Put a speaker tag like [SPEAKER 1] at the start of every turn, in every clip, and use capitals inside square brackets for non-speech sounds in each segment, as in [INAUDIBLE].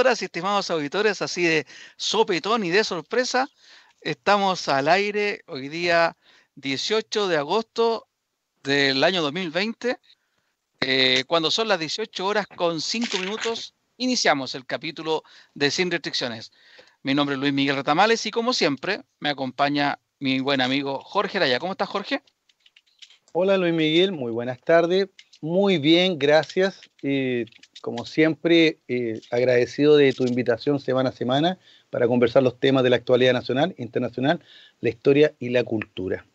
[SPEAKER 1] y estimados auditores, así de sopetón y de sorpresa, estamos al aire hoy día 18 de agosto del año 2020. Eh, cuando son las 18 horas con 5 minutos, iniciamos el capítulo de Sin Restricciones. Mi nombre es Luis Miguel Retamales y como siempre me acompaña mi buen amigo Jorge Araya. ¿Cómo estás, Jorge?
[SPEAKER 2] Hola, Luis Miguel. Muy buenas tardes. Muy bien, gracias. Eh, como siempre, eh, agradecido de tu invitación semana a semana para conversar los temas de la actualidad nacional, internacional, la historia y la cultura.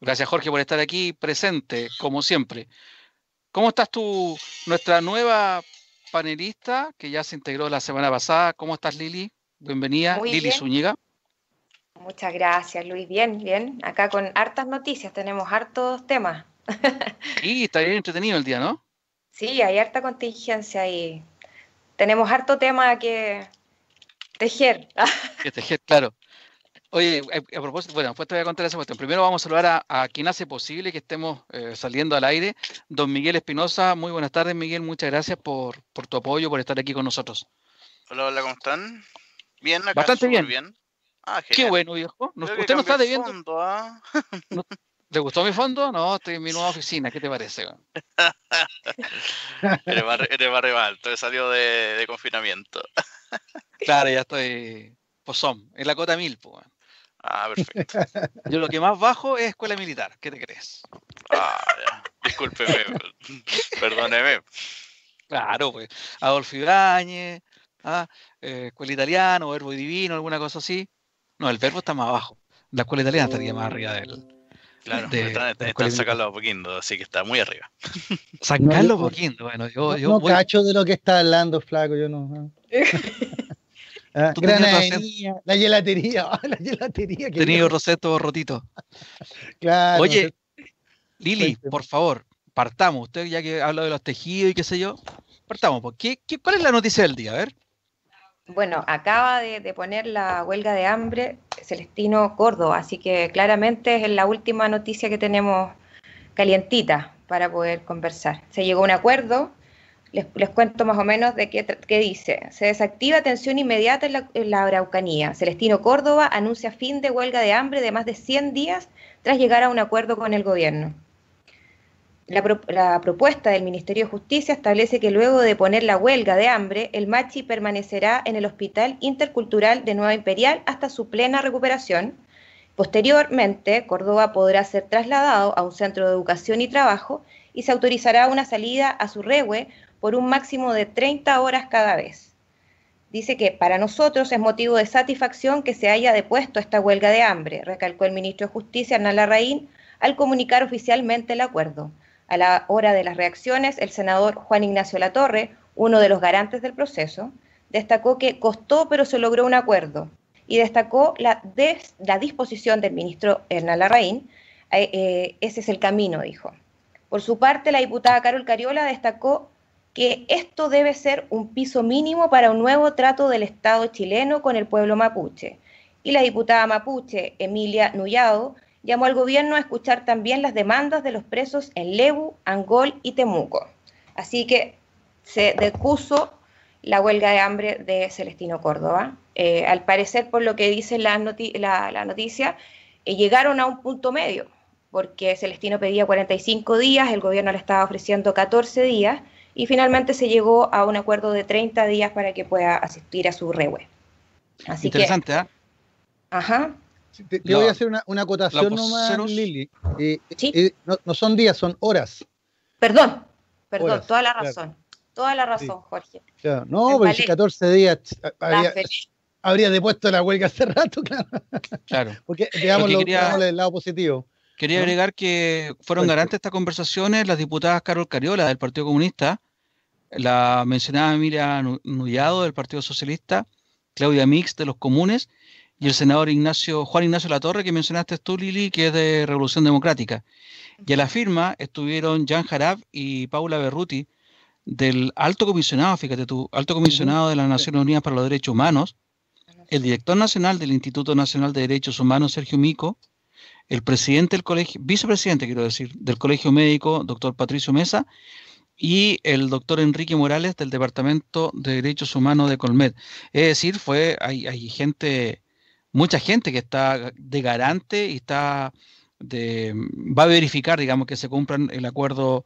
[SPEAKER 1] Gracias, Jorge, por estar aquí presente, como siempre. ¿Cómo estás tú, nuestra nueva panelista que ya se integró la semana pasada? ¿Cómo estás, Lili? Bienvenida, Lili Zúñiga.
[SPEAKER 3] Muchas gracias, Luis. Bien, bien. Acá con hartas noticias, tenemos hartos temas.
[SPEAKER 1] Sí, está bien entretenido el día, ¿no?
[SPEAKER 3] Sí, hay harta contingencia y tenemos harto tema que tejer. [LAUGHS]
[SPEAKER 1] Que tejer, claro. Oye, a, propósito, bueno, después te voy a contar esa cuestión. Primero vamos a saludar a, quien hace posible que estemos eh, saliendo al aire, don Miguel Espinosa. Muy buenas tardes, Miguel. Muchas gracias por, tu apoyo, por estar aquí con nosotros.
[SPEAKER 4] Hola, hola, ¿cómo están? Bien, acá
[SPEAKER 1] Bastante bien. Ah, Qué bueno, viejo. usted no está debiendo. Fondo, ¿ah? [LAUGHS] ¿Te gustó mi fondo? No, estoy en mi nueva oficina. ¿Qué te parece?
[SPEAKER 4] eres, más, eres alto, he salido de, confinamiento. [LAUGHS]
[SPEAKER 1] claro, ya estoy posón, en la cota mil, pues.
[SPEAKER 4] Ah, perfecto. [LAUGHS]
[SPEAKER 1] Yo lo que más bajo es escuela militar. ¿Qué te crees?
[SPEAKER 4] Ah, ya. Discúlpeme, [LAUGHS] perdóneme.
[SPEAKER 1] Claro, pues. Adolfo Ibáñez, ¿ah? Eh, escuela italiana, verbo divino, alguna cosa así. No, el verbo está más abajo. La escuela italiana estaría más arriba de él.
[SPEAKER 4] Claro, de, están, sacando poquito, así que está muy arriba. [LAUGHS]
[SPEAKER 1] Sacarlo poquito, bueno, yo, yo
[SPEAKER 2] no, cacho de lo que está hablando, flaco, yo no. [LAUGHS] Ah, la gelatería, [LAUGHS] la gelatería.
[SPEAKER 1] Tenido Roseto rotito. claro. Oye, Lili, por favor, partamos. Usted ya que habla de los tejidos y qué sé yo, partamos. ¿Qué, qué, cuál es la noticia del día? A ver.
[SPEAKER 3] Bueno, acaba de, poner la huelga de hambre Celestino Córdoba, así que claramente es la última noticia que tenemos calientita para poder conversar. Se llegó a un acuerdo, les, cuento más o menos de qué, dice. Se desactiva atención inmediata en la, en la, Araucanía. Celestino Córdoba anuncia fin de huelga de hambre de más de 100 días tras llegar a un acuerdo con el gobierno. La, propuesta del Ministerio de Justicia establece que luego de poner la huelga de hambre, el Machi permanecerá en el Hospital Intercultural de Nueva Imperial hasta su plena recuperación. Posteriormente, Córdoba podrá ser trasladado a un centro de educación y trabajo y se autorizará una salida a su regue por un máximo de 30 horas cada vez. Dice que para nosotros es motivo de satisfacción que se haya depuesto esta huelga de hambre, recalcó el ministro de Justicia, Hernán Larraín, al comunicar oficialmente el acuerdo. A la hora de las reacciones, el senador Juan Ignacio Latorre, uno de los garantes del proceso, destacó que costó pero se logró un acuerdo y destacó la, disposición del ministro Hernán Larraín. Eh, eh, ese es el camino, dijo. Por su parte, la diputada Carol Cariola destacó que esto debe ser un piso mínimo para un nuevo trato del Estado chileno con el pueblo mapuche. Y la diputada mapuche Emilia Nullado llamó al gobierno a escuchar también las demandas de los presos en Lebu, Angol y Temuco. Así que se depuso la huelga de hambre de Celestino Córdoba. Eh, al parecer, por lo que dice la, noticia, eh, llegaron a un punto medio, porque Celestino pedía 45 días, el gobierno le estaba ofreciendo 14 días, y finalmente se llegó a un acuerdo de 30 días para que pueda asistir a su.
[SPEAKER 1] Así Interesante, ¿eh?
[SPEAKER 3] Ajá.
[SPEAKER 2] Te, voy a hacer una, acotación nomás, Lili. Eh, eh, no, son días, son horas.
[SPEAKER 3] Perdón, perdón, toda la razón. Toda la razón, Jorge.
[SPEAKER 2] No, porque 14 días habría, habría depuesto la huelga hace rato, [LAUGHS] claro. Claro. Porque, digamos, lo, el lado positivo.
[SPEAKER 1] Quería agregar que fueron garantes estas conversaciones las diputadas Carol Cariola del Partido Comunista, la mencionada Emilia Nullado del Partido Socialista, Claudia Mix de los Comunes y el senador Ignacio, Juan Ignacio Latorre, que mencionaste tú, Lili, que es de Revolución Democrática. Y a la firma estuvieron Jan Jarab y Paula Berruti, del alto comisionado, fíjate tú, alto comisionado de las Naciones Unidas para los Derechos Humanos, el director nacional del Instituto Nacional de Derechos Humanos, Sergio Mico, el presidente del colegio, vicepresidente, quiero decir, del Colegio Médico, doctor Patricio Mesa, y el doctor Enrique Morales del Departamento de Derechos Humanos de Colmet. Es decir, fue, hay, hay gente, mucha gente que está de garante y está de, va a verificar, digamos, que se cumplan el acuerdo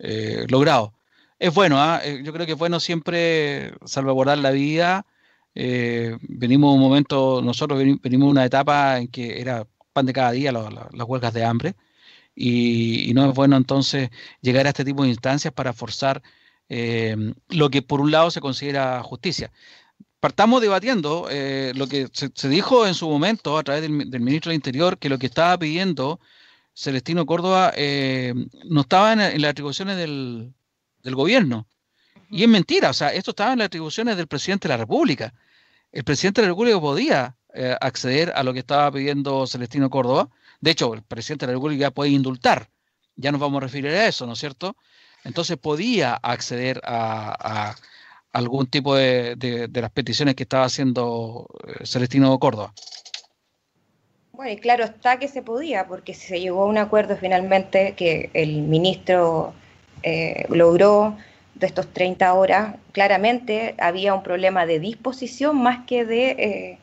[SPEAKER 1] eh, logrado. Es bueno, ¿ah? eh, yo creo que es bueno siempre salvaguardar la vida. Eh, venimos un momento, nosotros venimos una etapa en que era pan de cada día las huelgas de hambre y, no es bueno entonces llegar a este tipo de instancias para forzar lo que por un lado se considera justicia partamos debatiendo eh, lo que se, dijo en su momento a través del, ministro del Interior, que lo que estaba pidiendo Celestino Córdoba eh, no estaba en, las atribuciones del, gobierno. Y es mentira, o sea, esto estaba en las atribuciones del presidente de la República. El presidente de la República podía eh, acceder a lo que estaba pidiendo Celestino Córdoba. De hecho, el presidente de la República puede indultar. Ya nos vamos a referir a eso, ¿no es cierto? Entonces podía acceder a algún tipo de, de, las peticiones que estaba haciendo eh, Celestino Córdoba.
[SPEAKER 3] Bueno, y claro está que se podía, porque se llegó a un acuerdo finalmente que el ministro eh, logró de estos 30 horas, claramente había un problema de disposición más que de,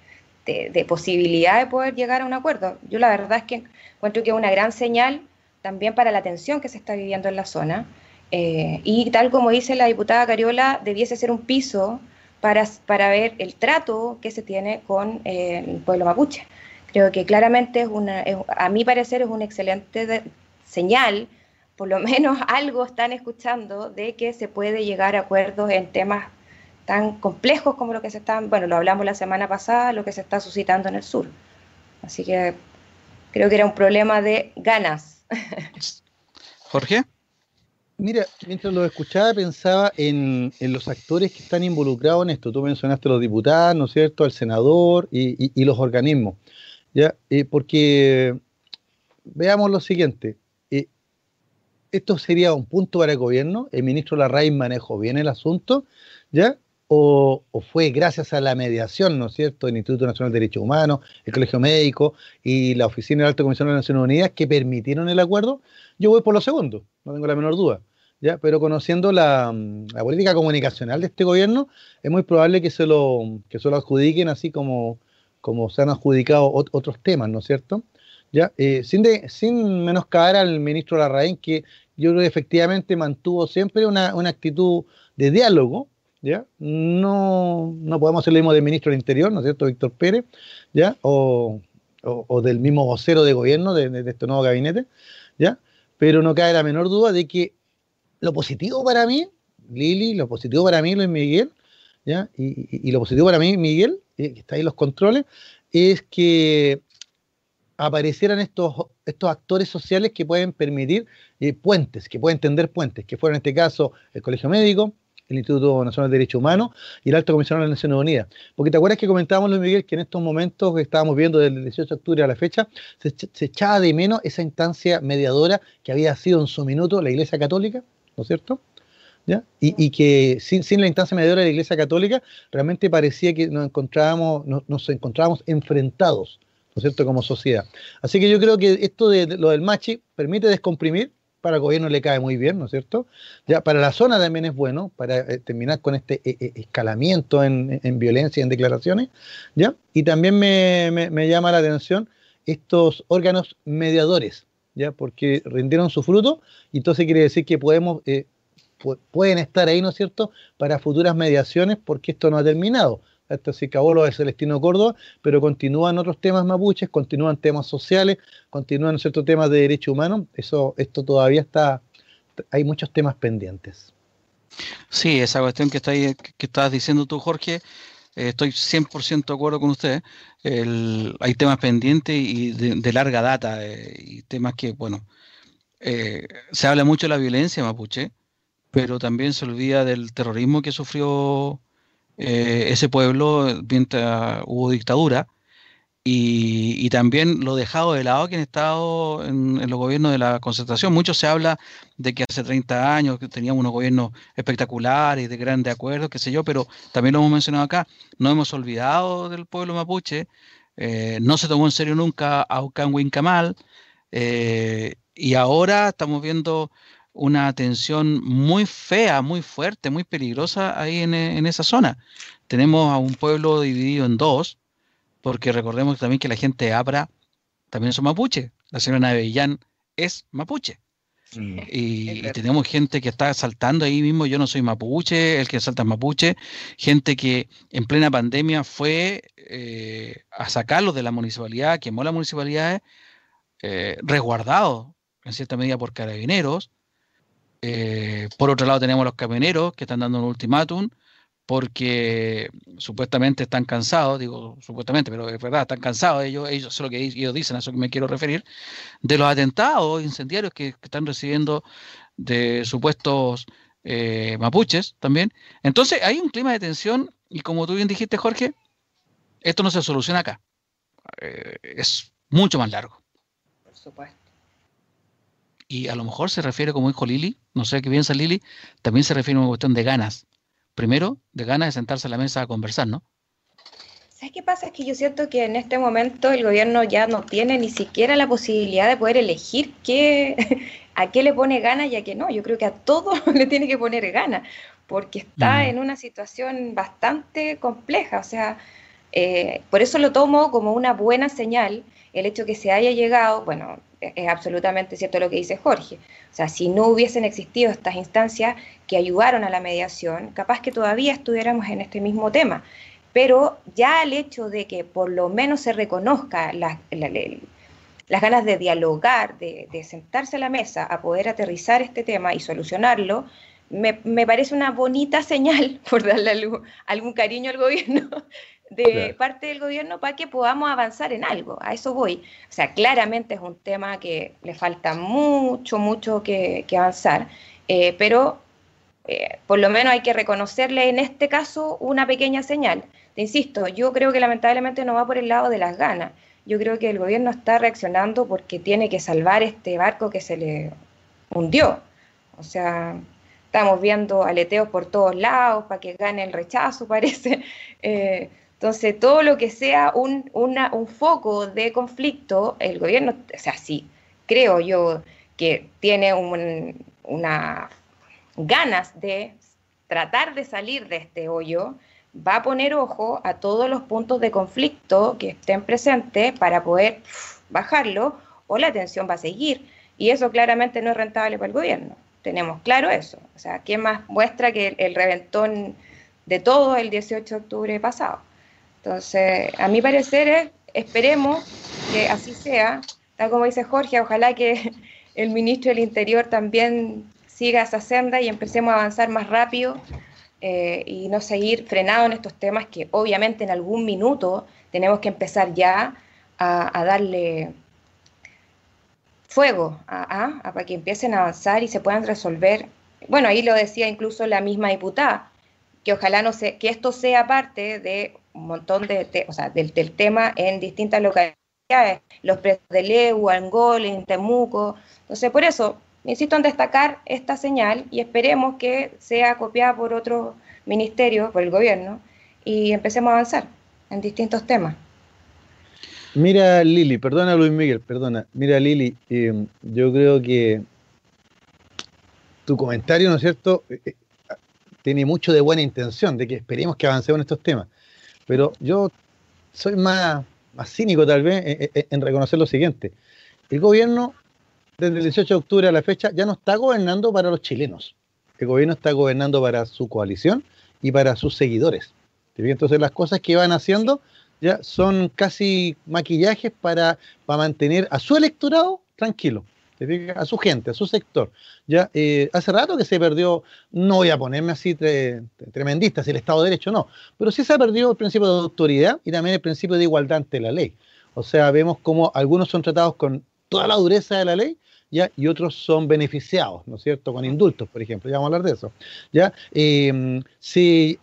[SPEAKER 3] eh, de, posibilidad de poder llegar a un acuerdo. Yo la verdad es que encuentro que es una gran señal también para la tensión que se está viviendo en la zona. Eh, y tal como dice la diputada Cariola, debiese ser un piso para, para ver el trato que se tiene con eh, el pueblo mapuche. Creo que claramente es una, a mi parecer es una excelente señal, por lo [LAUGHS] menos algo están escuchando de que se puede llegar a acuerdos en temas tan complejos como lo que se están, bueno, lo hablamos la semana pasada, lo que se está suscitando en el sur. Así que creo que era un problema de ganas. [LAUGHS]
[SPEAKER 1] Jorge.
[SPEAKER 2] Mira, mientras lo escuchaba pensaba en, los actores que están involucrados en esto. Tú mencionaste a los diputados, ¿no es cierto?, al senador y, los organismos. ¿ya? Eh, porque veamos lo siguiente. Eh, esto sería un punto para el gobierno. El ministro Larraín manejó bien el asunto, ¿ya? O, fue gracias a la mediación, ¿no es cierto?, del Instituto Nacional de Derechos Humanos, el Colegio Médico y la Oficina del Alto Comisionado de las Naciones Unidas que permitieron el acuerdo. Yo voy por lo segundo, no tengo la menor duda. ¿ya? Pero conociendo la, política comunicacional de este gobierno, es muy probable que se lo, que se lo adjudiquen así como, como se han adjudicado otros temas, ¿no es cierto? ¿Ya? Eh, sin, de, sin menoscabar al ministro Larraín, que yo creo que efectivamente mantuvo siempre una, actitud de diálogo, ¿ya? No, no podemos hacer lo mismo del ministro del Interior, ¿no es cierto?, Víctor Pérez, ¿ya? O, o, del mismo vocero de gobierno de, de, este nuevo gabinete, ¿ya? pero no cabe la menor duda de que lo positivo para mí, Lili, lo positivo para mí, Luis Miguel, ¿ya? Y, lo positivo para mí, Miguel, eh, que está ahí los controles, es que aparecieran estos, estos actores sociales que pueden permitir eh, puentes, que pueden tender puentes, que fueron en este caso el Colegio Médico, el Instituto Nacional de Derechos Humanos y el Alto Comisionado de las Naciones Unidas. Porque te acuerdas que comentábamos, Luis Miguel, que en estos momentos que estábamos viendo del 18 de octubre a la fecha, se, echaba de menos esa instancia mediadora que había sido en su minuto la Iglesia Católica, ¿no es cierto? ¿Ya? Y, que sin, la instancia mediadora de la Iglesia Católica realmente parecía que nos encontrábamos, nos, encontrábamos enfrentados, ¿no es cierto?, como sociedad. Así que yo creo que esto de lo del machi permite descomprimir, para el gobierno le cae muy bien, ¿no es cierto? Ya para la zona también es bueno, para eh, terminar con este eh, eh, escalamiento en, violencia y en declaraciones, ¿ya? Y también me, llama la atención estos órganos mediadores, ¿ya? Porque rindieron su fruto y entonces quiere decir que podemos, pueden estar ahí, ¿no es cierto?, para futuras mediaciones porque esto no ha terminado esto se acabó lo de Celestino Córdoba, pero continúan otros temas mapuches, continúan temas sociales, continúan ciertos temas de derechos humanos. Eso, esto todavía está, hay muchos temas pendientes.
[SPEAKER 1] Sí, esa cuestión que, está que estabas diciendo tú, Jorge, eh, estoy 100% de acuerdo con usted. hay temas pendientes y de, larga data, eh, y temas que, bueno, eh, se habla mucho de la violencia mapuche, pero también se olvida del terrorismo que sufrió eh, ese pueblo mientras hubo dictadura. Y, también lo dejado de lado que han estado en, los gobiernos de la concentración. Mucho se habla de que hace 30 años teníamos unos gobiernos espectaculares, de grandes acuerdos, qué sé yo, pero también lo hemos mencionado acá, no hemos olvidado del pueblo mapuche, eh, no se tomó en serio nunca a Ucan Wincamal, eh, y ahora estamos viendo una tensión muy fea, muy fuerte, muy peligrosa ahí en, en esa zona. Tenemos a un pueblo dividido en dos, porque recordemos también que la gente de Abra también son mapuche. La señora Navellán es mapuche. Y, tenemos gente que está saltando ahí mismo, yo no soy mapuche, el que salta es mapuche, gente que en plena pandemia fue eh, a sacarlos de la municipalidad, quemó la municipalidad, eh, resguardado en cierta medida por carabineros. Eh, por otro lado tenemos los camioneros que están dando un ultimátum porque supuestamente están cansados, digo supuestamente, pero es verdad, están cansados, ellos, ellos, eso es lo que ellos dicen, a eso que me quiero referir, de los atentados incendiarios que, están recibiendo de supuestos eh, mapuches también. Entonces hay un clima de tensión y como tú bien dijiste, Jorge, esto no se soluciona acá. Eh, es mucho más largo.
[SPEAKER 3] Por supuesto.
[SPEAKER 1] Y a lo mejor se refiere, como dijo Lili, no sé qué piensa Lili, también se refiere a una cuestión de ganas primero de ganas de sentarse a la mesa a conversar, ¿no?
[SPEAKER 3] ¿Sabes qué pasa? Es que yo siento que en este momento el gobierno ya no tiene ni siquiera la posibilidad de poder elegir qué, [LAUGHS] a qué le pone ganas y a qué no. Yo creo que a todo [LAUGHS] le tiene que poner ganas, porque está mm. en una situación bastante compleja. O sea, eh, por eso lo tomo como una buena señal el hecho que se haya llegado, bueno, es absolutamente cierto lo que dice Jorge. O sea, si no hubiesen existido estas instancias que ayudaron a la mediación, capaz que todavía estuviéramos en este mismo tema. Pero ya el hecho de que por lo menos se reconozca las ganas de dialogar, de, sentarse a la mesa, a poder aterrizar este tema y solucionarlo, me, me parece una bonita señal, [LAUGHS] por darle algún cariño al gobierno, de parte del gobierno para que podamos avanzar en algo. A eso voy. O sea, claramente es un tema que le falta mucho, mucho que, avanzar, eh, pero eh, por lo menos hay que reconocerle en este caso una pequeña señal. Te insisto, yo creo que lamentablemente no va por el lado de las ganas. Yo creo que el gobierno está reaccionando porque tiene que salvar este barco que se le hundió. O sea, estamos viendo aleteos por todos lados para que gane el rechazo, [LAUGHS] parece. Eh, entonces, todo lo que sea un, un foco de conflicto, el gobierno, o sea, sí, creo yo que tiene una ganas de tratar de salir de este hoyo, va a poner ojo a todos los puntos de conflicto que estén presentes para poder bajarlo o la tensión va a seguir. Y eso claramente no es rentable para el gobierno. Tenemos claro eso. O sea, ¿quién más muestra que el reventón de todo el 18 de octubre pasado? Entonces, a mi parecer, esperemos que así sea, tal como dice Jorge, ojalá que [LAUGHS] el ministro del Interior también siga esa senda y empecemos a avanzar más rápido eh, y no seguir frenado en estos temas que obviamente en algún minuto tenemos que empezar ya a, darle fuego a, para que empiecen a avanzar y se puedan resolver. Bueno, ahí lo decía incluso la misma diputada, que ojalá no se, que esto sea parte de un montón de, o sea, del, tema en distintas localidades, los presos de Leu, Angol, en Temuco. Entonces, por eso, insisto en destacar esta señal y esperemos que sea copiada por otro ministerio, por el gobierno, y empecemos a avanzar en distintos temas.
[SPEAKER 2] Mira, Lili, perdona Luis Miguel, perdona. Mira, Lili, eh, yo creo que tu comentario, ¿no es cierto?, eh, eh, tiene mucho de buena intención, de que esperemos que avancemos en estos temas. Pero yo soy más, más cínico tal vez en, reconocer lo siguiente. El gobierno, desde el 18 de octubre a la fecha, ya no está gobernando para los chilenos. El gobierno está gobernando para su coalición y para sus seguidores. Entonces las cosas que van haciendo ya son casi maquillajes para, para mantener a su electorado tranquilo a su gente, a su sector. Ya eh, hace rato que se perdió, no voy a ponerme así tremendista, si el Estado de Derecho no, pero sí se ha perdido el principio de autoridad y también el principio de igualdad ante la ley. O sea, vemos como algunos son tratados con toda la dureza de la ley y otros son beneficiados, ¿no es cierto? Con indultos, por ejemplo, ya vamos a hablar de eso. ¿ya? Eh, se,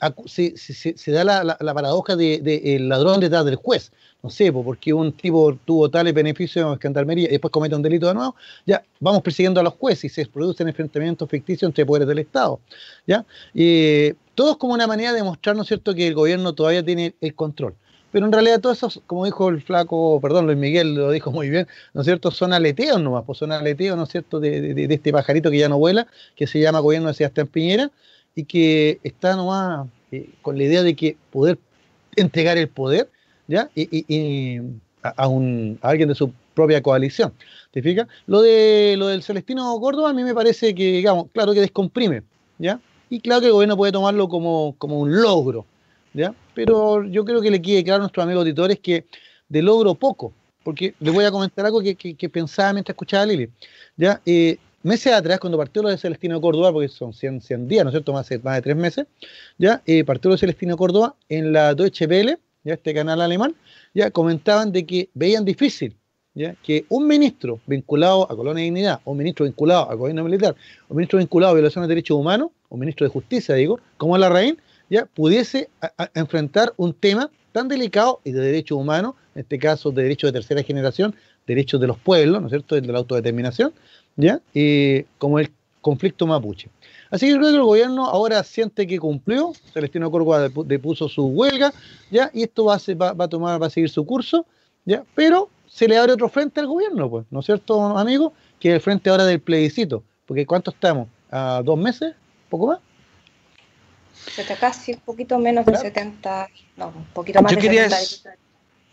[SPEAKER 2] da la, paradoja del de, ladrón detrás del juez no sé, porque un tipo tuvo tales beneficios en gendarmería y después comete un delito de nuevo, ya vamos persiguiendo a los jueces y se producen enfrentamientos ficticios entre poderes del Estado. ¿ya? todo es como una manera de mostrar, ¿no es cierto?, que el gobierno todavía tiene el control. Pero en realidad todo eso, como dijo el flaco, perdón, Luis Miguel lo dijo muy bien, ¿no es cierto? Son aleteos nomás, pues son aleteos, ¿no es cierto?, de, este pajarito que ya no vuela, que se llama gobierno de Sebastián Piñera, y que está nomás eh, con la idea de que poder entregar el poder, ¿ya? Y, a, un, a alguien de su propia coalición. ¿Te fijas? Lo, de, lo del Celestino Córdoba a mí me parece que, digamos, claro que descomprime, ¿ya? Y claro que el gobierno puede tomarlo como, como un logro, ¿ya? Pero yo creo que le quede claro a nuestros amigos auditores que de logro poco, porque les voy a comentar algo que, que, pensaba mientras escuchaba a Lili, ¿ya? Eh, meses atrás, cuando partió lo de Celestino Córdoba, porque son 100, 100 días, ¿no es cierto?, más, más de tres meses, ya eh, partió lo de Celestino Córdoba en la Deutsche Welle, ya este canal alemán, ya comentaban de que veían difícil ¿ya? que un ministro vinculado a Colonia de Dignidad, un ministro vinculado a gobierno militar, un ministro vinculado a violaciones de derechos humanos, o ministro de justicia, digo, como la Larraín, ya pudiese enfrentar un tema tan delicado y de derechos humanos, en este caso de derechos de tercera generación, derechos de los pueblos, ¿no es cierto?, de la autodeterminación, ¿ya? Y como el conflicto mapuche. Así que creo que el gobierno ahora siente que cumplió, Celestino Córdoba depuso su huelga, ¿ya? Y esto va a, va a tomar, va a seguir su curso, ¿ya? Pero se le abre otro frente al gobierno, pues, ¿no es cierto, amigo? Que es el frente ahora del plebiscito. Porque ¿cuánto estamos? ¿A dos meses? ¿Poco más?
[SPEAKER 3] Casi un poquito menos de 70, no, un poquito más
[SPEAKER 1] Yo de quería, 70.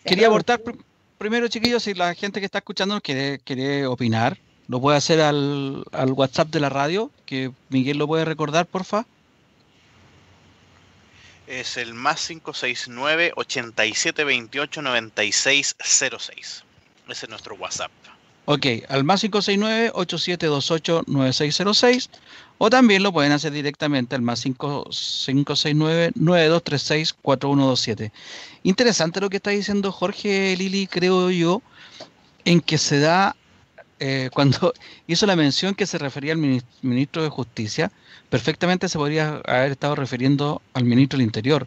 [SPEAKER 1] Quería abortar primero, chiquillos, si la gente que está escuchando quiere, quiere opinar, lo puede hacer al, al WhatsApp de la radio, que Miguel lo puede recordar, porfa
[SPEAKER 4] es el más 569 8728 9606. Ese es nuestro WhatsApp.
[SPEAKER 1] Ok, al más 569-8728-9606 o también lo pueden hacer directamente al más 569-9236-4127. Interesante lo que está diciendo Jorge Lili, creo yo, en que se da, eh, [LAUGHS] cuando hizo la mención que se refería al ministro de Justicia, perfectamente se podría haber estado refiriendo al ministro del Interior,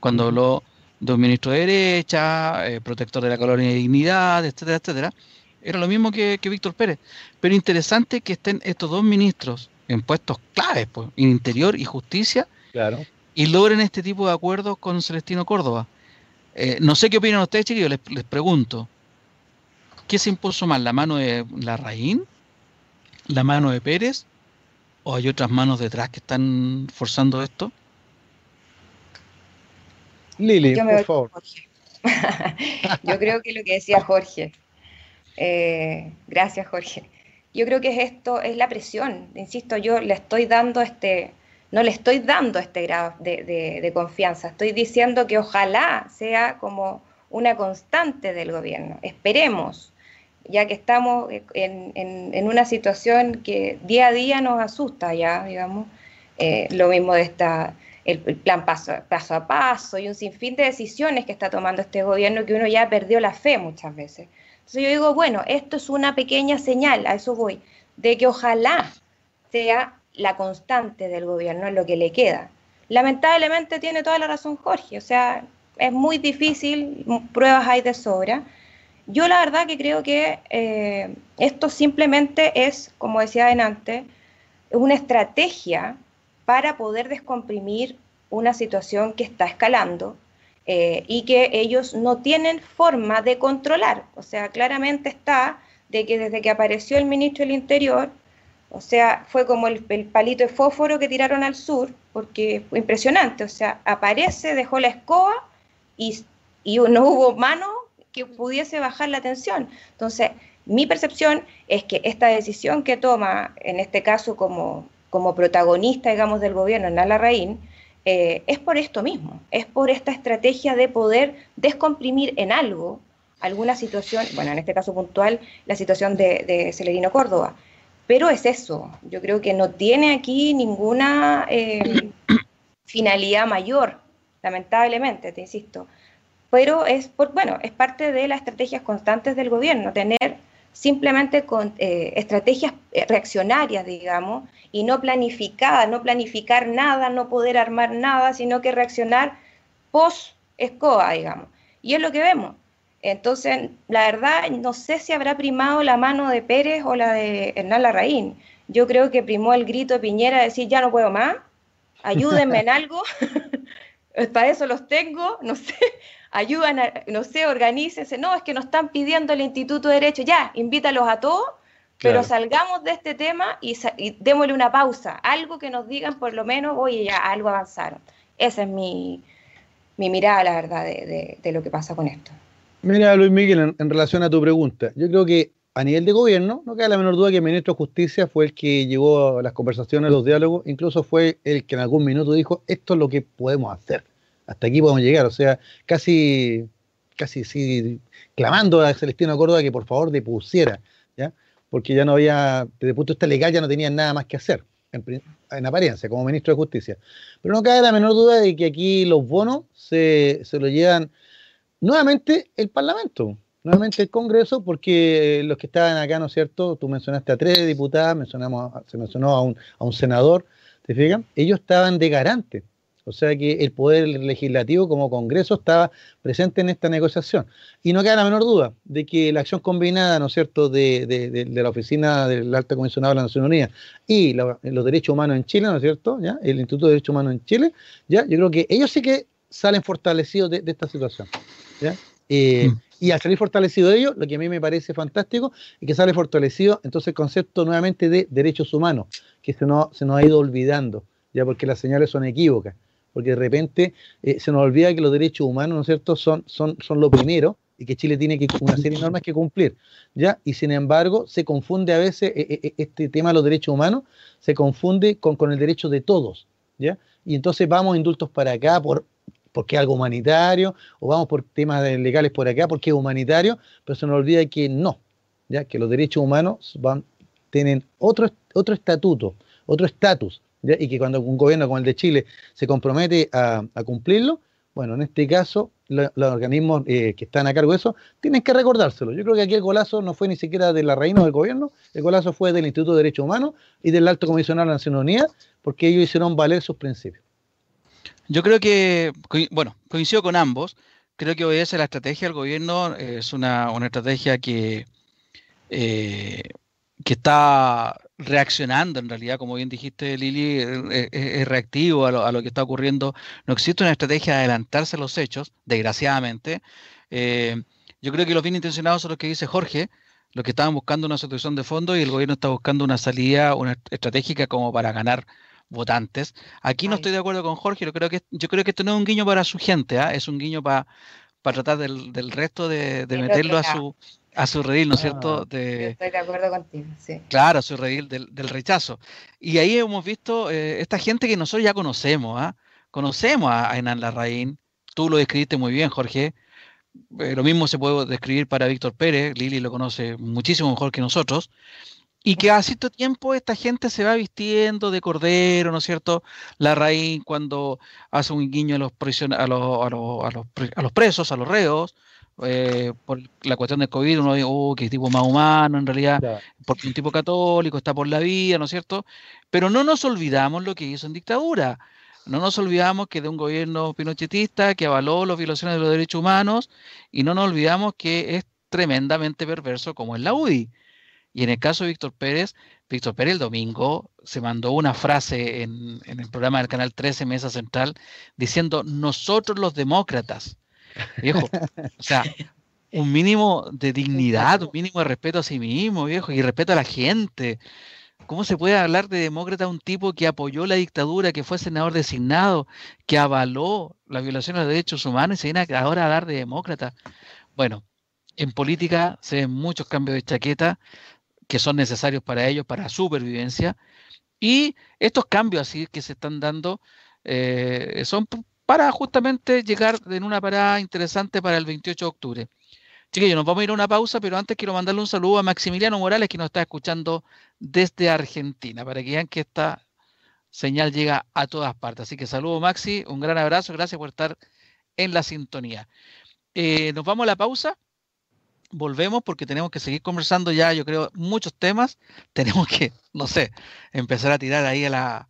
[SPEAKER 1] cuando habló de un ministro de derecha, eh, protector de la colonia de dignidad, etcétera, etcétera. Era lo mismo que, Víctor Pérez. Pero interesante que estén estos dos ministros en puestos claves, pues, en Interior y Justicia,
[SPEAKER 2] claro.
[SPEAKER 1] y logren este tipo de acuerdos con Celestino Córdoba. Eh, no sé qué opinan ustedes, chicos, les, les pregunto. ¿Qué se impuso más, la mano de Larraín, la mano de Pérez ¿O hay otras manos detrás que están forzando esto?
[SPEAKER 2] Lili, por favor. [LAUGHS]
[SPEAKER 3] Yo creo que lo que decía Jorge. Eh, gracias, Jorge. Yo creo que es esto, es la presión. Insisto, yo le estoy dando este, no le estoy dando este grado de confianza. Estoy diciendo que ojalá sea como una constante del gobierno. Esperemos, ya que estamos en, una situación que día a día nos asusta ya, digamos, eh, lo mismo de esta, el, plan paso, paso a paso y un sinfín de decisiones que está tomando este gobierno que uno ya perdió la fe muchas veces. Entonces yo digo, bueno, esto es una pequeña señal, a eso voy, de que ojalá sea la constante del gobierno en lo que le queda. Lamentablemente tiene toda la razón Jorge, o sea, es muy difícil, pruebas hay de sobra, yo la verdad que creo que eh, esto simplemente es, como decía antes, una estrategia para poder descomprimir una situación que está escalando eh, y que ellos no tienen forma de controlar. O sea, claramente está de que desde que apareció el ministro del Interior, o sea, fue como el, palito de fósforo que tiraron al sur, porque fue impresionante. O sea, aparece, dejó la escoba y, no hubo mano que pudiese bajar la tensión. Entonces, mi percepción es que esta decisión que toma, en este caso como, como protagonista, digamos, del gobierno en Alarraín, eh, es por esto mismo, es por esta estrategia de poder descomprimir en algo alguna situación, bueno, en este caso puntual, la situación de, Celerino Córdoba. Pero es eso, yo creo que no tiene aquí ninguna eh, finalidad mayor, lamentablemente, te insisto pero es, por, bueno, es parte de las estrategias constantes del gobierno, tener simplemente con, eh, estrategias eh, reaccionarias, digamos, y no planificadas, no planificar nada, no poder armar nada, sino que reaccionar post-escoba, digamos. Y es lo que vemos. Entonces, la verdad, no sé si habrá primado la mano de Pérez o la de Hernán Larraín. Yo creo que primó el grito de Piñera de decir, ya no puedo más, ayúdenme en [LAUGHS] algo. [LAUGHS] para eso los tengo, no sé, ayudan, no sé, organícense. No, es que nos están pidiendo el Instituto de Derecho, ya, invítalos a todos, pero salgamos de este tema y, démosle una pausa, algo que nos digan por lo menos, oye, ya algo avanzaron. Esa es mi, mirada, la verdad, de, lo que pasa con esto.
[SPEAKER 2] Mira, Luis Miguel, en, relación a tu pregunta, yo creo que a nivel de gobierno, no queda la menor duda que el ministro de Justicia fue el que llevó a las conversaciones, los diálogos, incluso fue el que en algún minuto dijo, esto es lo que podemos hacer, hasta aquí podemos llegar, o sea, casi, casi sí, clamando a Celestino Córdoba que por favor depusiera, ¿ya? porque ya no había, desde el punto de vista legal ya no tenían nada más que hacer, en, apariencia, como ministro de Justicia. Pero no cabe la menor duda de que aquí los bonos se, se lo llevan nuevamente el Parlamento nuevamente el Congreso, porque los que estaban acá, ¿no es cierto? Tú mencionaste a tres diputadas, mencionamos, se mencionó a un, a un senador, ¿te fijas? Ellos estaban de garante. O sea que el Poder Legislativo como Congreso estaba presente en esta negociación. Y no queda la menor duda de que la acción combinada, ¿no es cierto?, de, de, de la Oficina del Alto Comisionado de la Nación Unida y los derechos humanos en Chile, ¿no es cierto?, ¿ya? el Instituto de Derechos Humanos en Chile, ¿ya? yo creo que ellos sí que salen fortalecidos de, esta situación. ¿ya? Eh, mm. Y al salir fortalecido de ello, lo que a mí me parece fantástico es que sale fortalecido entonces el concepto nuevamente de derechos humanos, que se nos, se nos ha ido olvidando, ya porque las señales son equívocas, porque de repente eh, se nos olvida que los derechos humanos, ¿no es cierto?, son, son, son lo primero y que Chile tiene que, una serie de [CLEARS THROAT] normas que cumplir, ¿ya? Y sin embargo, se confunde a veces eh, este tema de los derechos humanos, se confunde con, con el derecho de todos, ¿ya? Y entonces vamos indultos para acá por porque es algo humanitario, o vamos por temas legales por acá porque es humanitario, pero se nos olvida que no, ya que los derechos humanos van, tienen otro, otro estatuto, otro estatus, y que cuando un gobierno como el de Chile se compromete a, cumplirlo, bueno, en este caso los organismos eh, que están a cargo de eso tienen que recordárselo. Yo creo que aquí el golazo no fue ni siquiera de la reina del gobierno, el golazo fue del Instituto de Derechos Humanos y del Alto Comisionado de la Naciones Unidas, porque ellos hicieron valer sus principios.
[SPEAKER 1] Yo creo que, bueno, coincido con ambos. Creo que obedece la estrategia del gobierno. Es una, estrategia que, eh, que está reaccionando en realidad, como bien dijiste Lili, es, reactivo a lo, que está ocurriendo. No existe una estrategia de adelantarse a los hechos, desgraciadamente. Eh, yo creo que los bien intencionados son los que dice Jorge, los que estaban buscando una solución de fondo y el gobierno está buscando una salida, una estratégica como para ganar votantes. Aquí no estoy de acuerdo con Jorge, yo creo que, yo creo que esto no es un guiño para su gente, ¿ah? es un guiño para tratar del, resto de, meterlo a su a su redil, ¿no es cierto?
[SPEAKER 3] Ah, de, estoy de acuerdo contigo, sí.
[SPEAKER 1] Claro, a su redil del, rechazo. Y ahí hemos visto eh, esta gente que nosotros ya conocemos, ¿ah? Conocemos a, Enan Larraín, tú lo describiste muy bien, Jorge. Eh, lo mismo se puede describir para Víctor Pérez, Lili lo conoce muchísimo mejor que nosotros y que a cierto tiempo esta gente se va vistiendo de cordero, ¿no es cierto? La raíz cuando hace un guiño a los, a los, a los, a los, presos, a los reos, eh, por la cuestión del COVID, uno dice, oh, qué tipo más humano en realidad, porque un tipo católico está por la vía, ¿no es cierto? Pero no nos olvidamos lo que hizo en dictadura. No nos olvidamos que de un gobierno pinochetista que avaló las violaciones de los derechos humanos y no nos olvidamos que es tremendamente perverso como es la UDI. Y en el caso de Víctor Pérez, Víctor Pérez el domingo se mandó una frase en, el programa del Canal 13, Mesa Central, diciendo, nosotros los demócratas, viejo, o sea, un mínimo de dignidad, un mínimo de respeto a sí mismo, viejo, y respeto a la gente. ¿Cómo se puede hablar de demócrata un tipo que apoyó la dictadura, que fue senador designado, que avaló la violación de los derechos humanos y se viene ahora a hablar de demócrata? Bueno, en política se ven muchos cambios de chaqueta, que son necesarios para ellos, para supervivencia. Y estos cambios así que se están dando eh, son para justamente llegar en una parada interesante para el 28 de octubre. Chiquillos, nos vamos a ir a una pausa, pero antes quiero mandarle un saludo a Maximiliano Morales que nos está escuchando desde Argentina, para que vean que esta señal llega a todas partes. Así que saludo Maxi, un gran abrazo, gracias por estar en la sintonía. Eh, nos vamos a la pausa volvemos porque tenemos que seguir conversando ya, yo creo, muchos temas. [LAUGHS] Tenemos que, no sé, empezar a tirar ahí a la,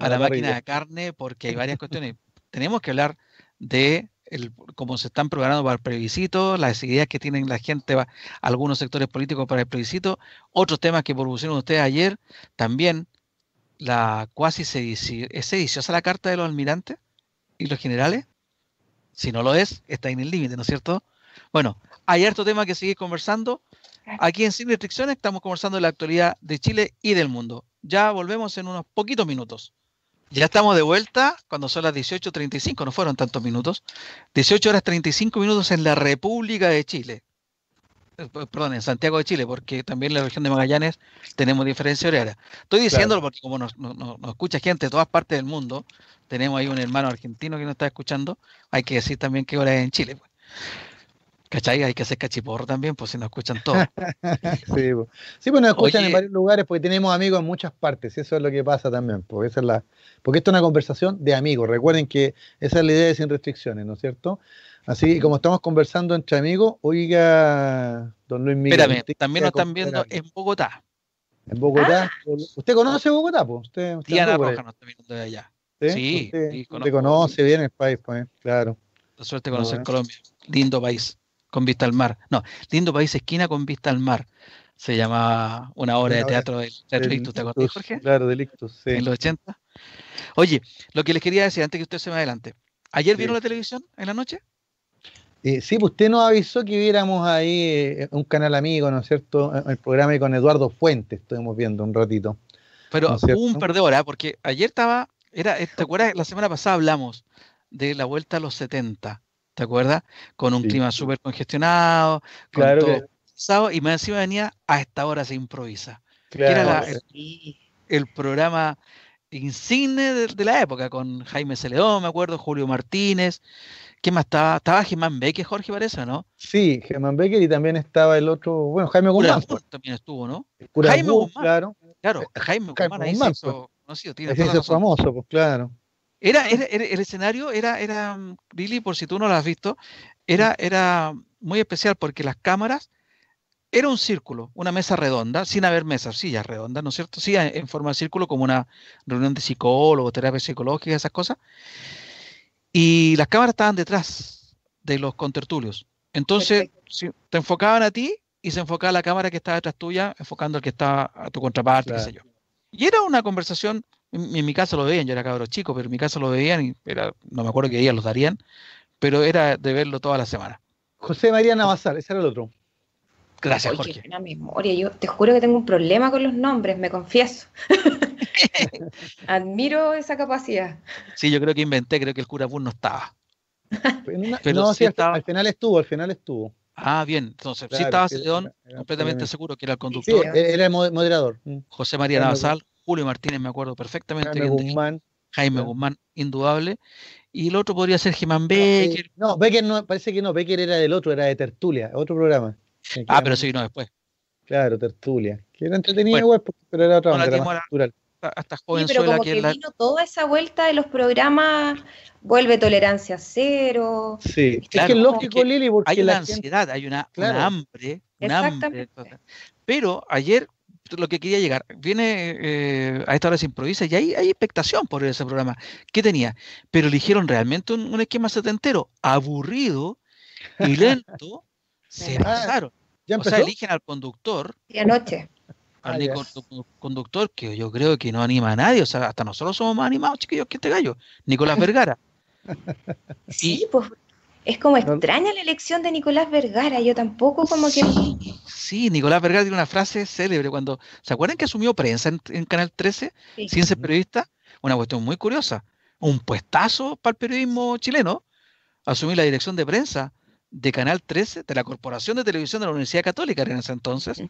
[SPEAKER 1] a, la, máquina de carne porque hay varias cuestiones. Tenemos que hablar de el, cómo se están programando para el plebiscito, las ideas que tienen la gente, algunos sectores políticos para el plebiscito, otros temas que propusieron ustedes ayer, también la cuasi sediciosa, ¿es sediciosa la carta de los almirantes? y los generales? Si no lo es, está en el límite, ¿no es cierto? Bueno, hay harto tema que seguir conversando. Aquí en Sin Restricciones estamos conversando de la actualidad de Chile y del mundo. Ya volvemos en unos poquitos minutos. Ya estamos de vuelta cuando son las 18.35, no fueron tantos minutos. 18 horas 35 minutos en la República de Chile. Eh, perdón, en Santiago de Chile, porque también en la región de Magallanes tenemos diferencia horaria. Estoy diciéndolo porque como nos, escucha gente de todas partes del mundo, tenemos ahí un hermano argentino que nos está escuchando, hay que decir también qué hora es en Chile. Pues. ¿Cachai? Hay que hacer cachiporro también, pues si nos escuchan todos. [LAUGHS]
[SPEAKER 2] sí, pues. sí, pues nos escuchan en varios lugares porque tenemos amigos en muchas partes, y eso es lo que pasa también, porque, esa es la, porque esto es una conversación de amigos. Recuerden que esa es la idea de sin restricciones, ¿no es cierto? Así como estamos conversando entre amigos, oiga, don Luis Miguel.
[SPEAKER 1] Espérame, también nos están viendo en Bogotá.
[SPEAKER 2] En Bogotá. Ah. ¿Usted conoce Bogotá? Pues? ¿Usted,
[SPEAKER 1] usted Diana Roja nos está viendo de allá. Sí,
[SPEAKER 2] sí, usted, conoce bien el país, pues, claro.
[SPEAKER 1] La suerte de conocer Colombia. Lindo país, con vista al mar. No, lindo país, esquina con vista al mar. Se llama una obra de teatro del Teatro ¿te acuerdas, Jorge?
[SPEAKER 2] Claro, Delictus, sí.
[SPEAKER 1] En los 80. Oye, lo que les quería decir antes que usted se me adelante. ¿Ayer vieron la televisión en la noche?
[SPEAKER 2] Eh, sí, pues usted nos avisó que viéramos ahí eh, un canal amigo, ¿no es cierto? Eh, el programa con Eduardo Fuentes, estuvimos viendo un ratito.
[SPEAKER 1] Pero hubo un perdedor, ¿eh? porque ayer estaba, era, ¿te acuerdas? La semana pasada hablamos de la vuelta a los 70, ¿te acuerdas? Con un clima súper congestionado, con todo y más encima venía a esta hora se improvisa. era el, programa insigne de, de, la época, con Jaime Celedón, me acuerdo, Julio Martínez, ¿Quién más estaba? Estaba Germán Becker, Jorge, parece, ¿no?
[SPEAKER 2] Sí, Germán Becker y también estaba el otro, bueno, Jaime Guzmán.
[SPEAKER 1] también estuvo, ¿no?
[SPEAKER 2] Jaime Guzmán. Claro.
[SPEAKER 1] Claro, Jaime, Guzmán, ahí se hizo
[SPEAKER 2] pues. conocido. Tiene se famoso, pues claro.
[SPEAKER 1] Era, era, el escenario era, era, Lili, por si tú no lo has visto, era, era muy especial porque las cámaras era un círculo, una mesa redonda, sin haber mesas, sillas redondas, ¿no es cierto? Sí, en forma de círculo, como una reunión de psicólogos, terapia psicológica, esas cosas. Y las cámaras estaban detrás de los contertulios. Entonces, te enfocaban a ti y se enfocaba la cámara que estaba detrás tuya, enfocando al que estaba a tu contraparte, qué sé yo. Y era una conversación, en, mi caso lo veían, yo era cabrón chico, pero en mi caso lo veían y era, no me acuerdo qué día los darían, pero era de verlo toda la semana.
[SPEAKER 2] José María Navasar, ese era el otro.
[SPEAKER 1] Gracias, Jorge.
[SPEAKER 3] Qué memoria. Yo te juro que tengo un problema con los nombres, me confieso. [LAUGHS] Admiro esa capacidad.
[SPEAKER 1] Sí, yo creo que inventé, creo que el cura no estaba.
[SPEAKER 2] Pero no, sí, estaba... al final estuvo, al final estuvo.
[SPEAKER 1] Ah, bien, entonces sí estaba Celedón, completamente seguro que era el conductor.
[SPEAKER 2] Sí, era el moderador.
[SPEAKER 1] José María Navasal, Julio Martínez, me acuerdo perfectamente.
[SPEAKER 2] Jaime Guzmán.
[SPEAKER 1] Jaime Guzmán, indudable. Y el otro podría ser Germán Becker.
[SPEAKER 2] No, Becker no, parece que no, Becker era del otro, era de Tertulia, otro programa.
[SPEAKER 1] Ah, pero sí vino después.
[SPEAKER 2] Claro, Tertulia. Que era entretenido igual, pero era otra
[SPEAKER 1] era más natural hasta
[SPEAKER 3] sí, pero como que, vino toda esa vuelta de los programas, vuelve tolerancia cero.
[SPEAKER 2] Sí, es que es lógico, Lili, porque
[SPEAKER 1] hay una ansiedad, hay una, hambre, Pero ayer lo que quería llegar, viene eh, a esta hora se improvisa y hay, hay expectación por ese programa. ¿Qué tenía? Pero eligieron realmente un, esquema setentero, aburrido y [LAUGHS] lento, se pasaron. o sea, eligen al conductor.
[SPEAKER 3] Y anoche
[SPEAKER 1] al conductor que yo creo que no anima a nadie, o sea, hasta nosotros somos más animados, chiquillos, que este gallo, Nicolás [LAUGHS] Vergara.
[SPEAKER 3] sí, pues es como extraña la elección de Nicolás Vergara, yo tampoco como que...
[SPEAKER 1] Sí, Nicolás Vergara tiene una frase célebre cuando, ¿se acuerdan que asumió prensa en, Canal 13 sin ser periodista? Una cuestión muy curiosa, un puestazo para el periodismo chileno, asumir la dirección de prensa de Canal 13, de la Corporación de Televisión de la Universidad Católica en ese entonces,